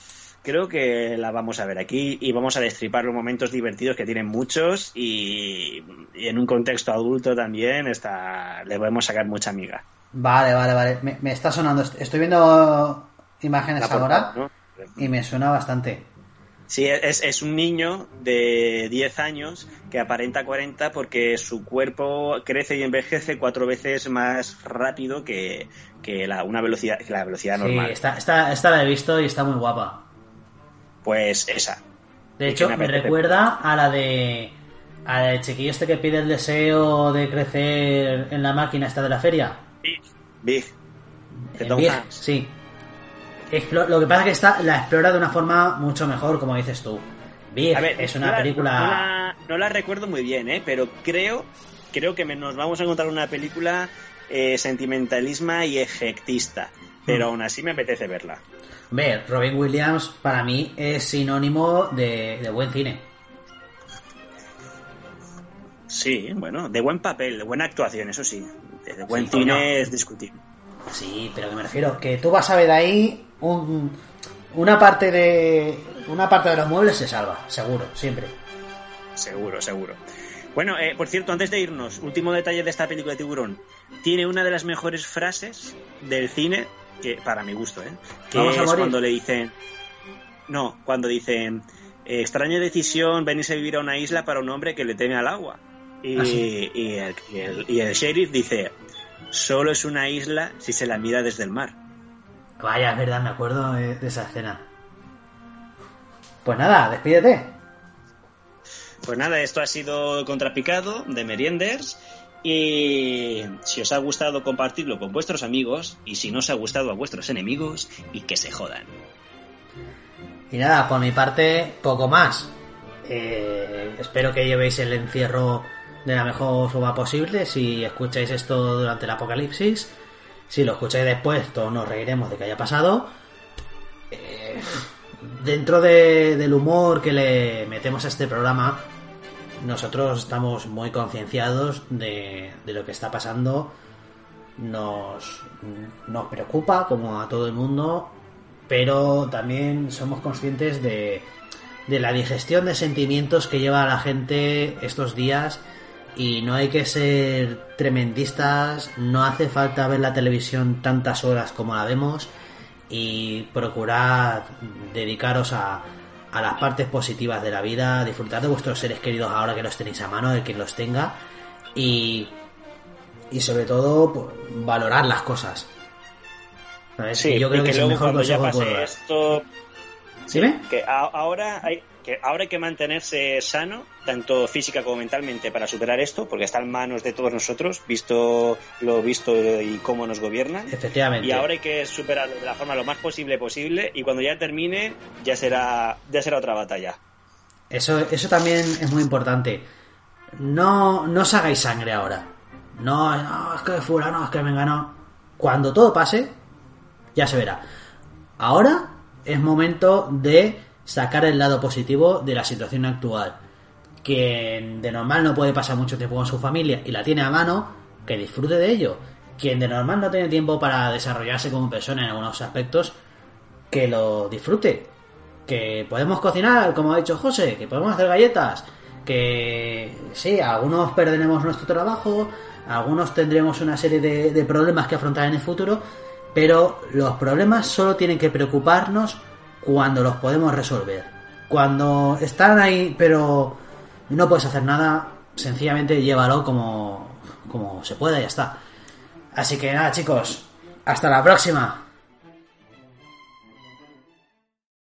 creo que la vamos a ver aquí y vamos a destripar los momentos divertidos que tienen muchos y, y en un contexto adulto también está, le podemos sacar mucha amiga. Vale, vale, vale. Me, me está sonando. Estoy viendo imágenes portada, ahora ¿no? y me suena bastante. Sí, es, es un niño de 10 años que aparenta 40 porque su cuerpo crece y envejece cuatro veces más rápido que, que la, una velocidad, que la velocidad Sí, normal. esta, esta, esta la he visto y está muy guapa. Pues esa. De hecho, me recuerda a la de. A la del chiquillo este que pide el deseo de crecer en la máquina esta de la feria. Big. Big. Tom Big, sí. Explo- lo que pasa es que esta la explora de una forma mucho mejor, como dices tú. Big A ver, es no una la- película. No la, no la recuerdo muy bien, ¿eh? pero creo, creo que nos vamos a encontrar una película eh, sentimentalisma y efectista. Pero Mm. aún así me apetece verla. Ver, Robin Williams para mí es sinónimo de, de buen cine. Sí, bueno, de buen papel, de buena actuación, eso sí. De buen Sí, cine es discutible. Sí, pero que me refiero que tú vas a ver ahí un- una parte de una parte de los muebles se salva, seguro, siempre. Seguro, seguro. Bueno, eh, por cierto, antes de irnos, último detalle de esta película de tiburón. Tiene una de las mejores frases del cine, que para mi gusto, ¿eh? Que Vamos a es cuando le dicen... No, cuando dicen... eh, extraña decisión venirse a vivir a una isla para un hombre que le teme al agua. Y, Ah, sí. y el, y el- y el sheriff dice... Solo es una isla si se la mira desde el mar. Vaya, es verdad, me acuerdo de, de esa escena. Pues nada, despídete. Pues nada, esto ha sido Contrapicado de Merienders. Y si os ha gustado, compartirlo con vuestros amigos. Y si no os ha gustado, a vuestros enemigos. Y que se jodan. Y nada, por mi parte, poco más. Eh, espero que llevéis el encierro de la mejor forma posible. Si escucháis esto durante el apocalipsis, si lo escucháis después, todos nos reiremos de que haya pasado. Eh, dentro de- del humor que le metemos a este programa, nosotros estamos muy concienciados de, de lo que está pasando. Nos, nos preocupa, como a todo el mundo, pero también somos conscientes de, de la digestión de sentimientos que lleva la gente estos días y no hay que ser tremendistas, no hace falta ver la televisión tantas horas como la vemos y procurad dedicaros a, a las partes positivas de la vida, disfrutar de vuestros seres queridos ahora que los tenéis a mano, de quien los tenga y, y sobre todo pues, valorar las cosas. ¿Sabes? Y yo creo y que, es el mejor consejo que esto. ¿Dime? Que ahora hay, que ahora hay que mantenerse sano, tanto física como mentalmente, para superar esto, porque está en manos de todos nosotros, visto lo visto y cómo nos gobiernan. Efectivamente. Y ahora hay que superarlo de la forma lo más posible posible y cuando ya termine ya será ya será otra batalla. Eso, eso también es muy importante. No, no os hagáis sangre ahora. No, no, es que fulano, es que me ganó. Cuando todo pase, ya se verá. Ahora es momento de sacar el lado positivo de la situación actual. Quien de normal no puede pasar mucho tiempo con su familia y la tiene a mano, que disfrute de ello. Quien de normal no tiene tiempo para desarrollarse como persona en algunos aspectos, que lo disfrute. Que podemos cocinar, como ha dicho José, que podemos hacer galletas, que sí, algunos perderemos nuestro trabajo, algunos tendremos una serie de, de problemas que afrontar en el futuro, pero los problemas solo tienen que preocuparnos cuando los podemos resolver. Cuando están ahí, pero no puedes hacer nada, sencillamente llévalo como, como se pueda y ya está. Así que nada, chicos, hasta la próxima.